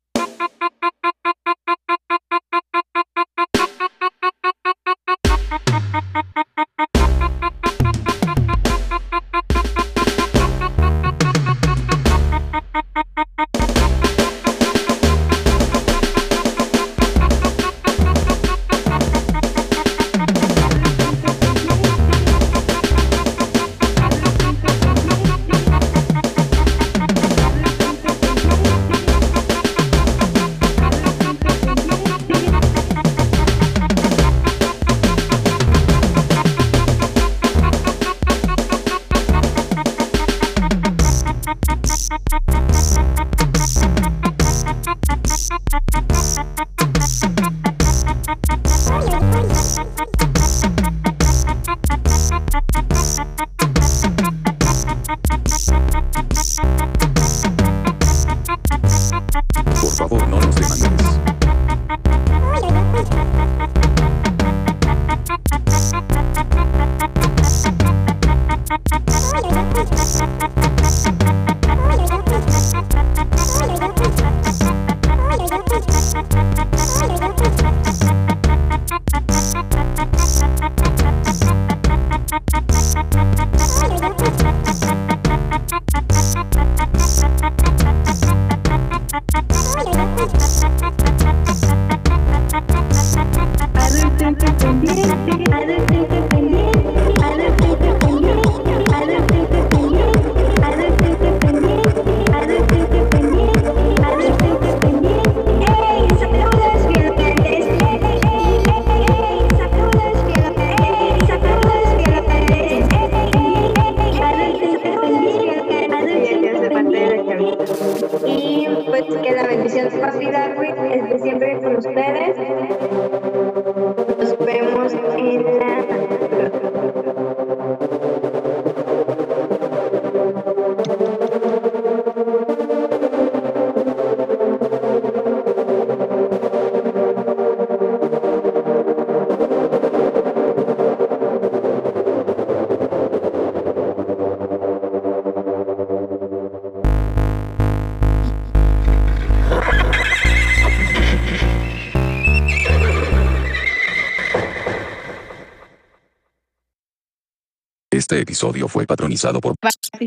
F: Episodio fue patronizado por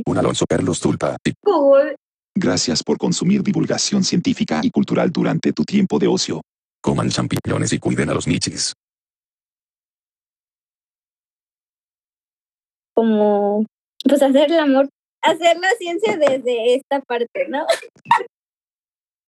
F: un Alonso Carlos Tulpa.
G: Gracias por consumir divulgación científica y cultural durante tu tiempo de ocio.
F: Coman champiñones y cuiden a los michis.
D: Como, pues hacer el amor, hacer la ciencia desde esta parte, ¿no?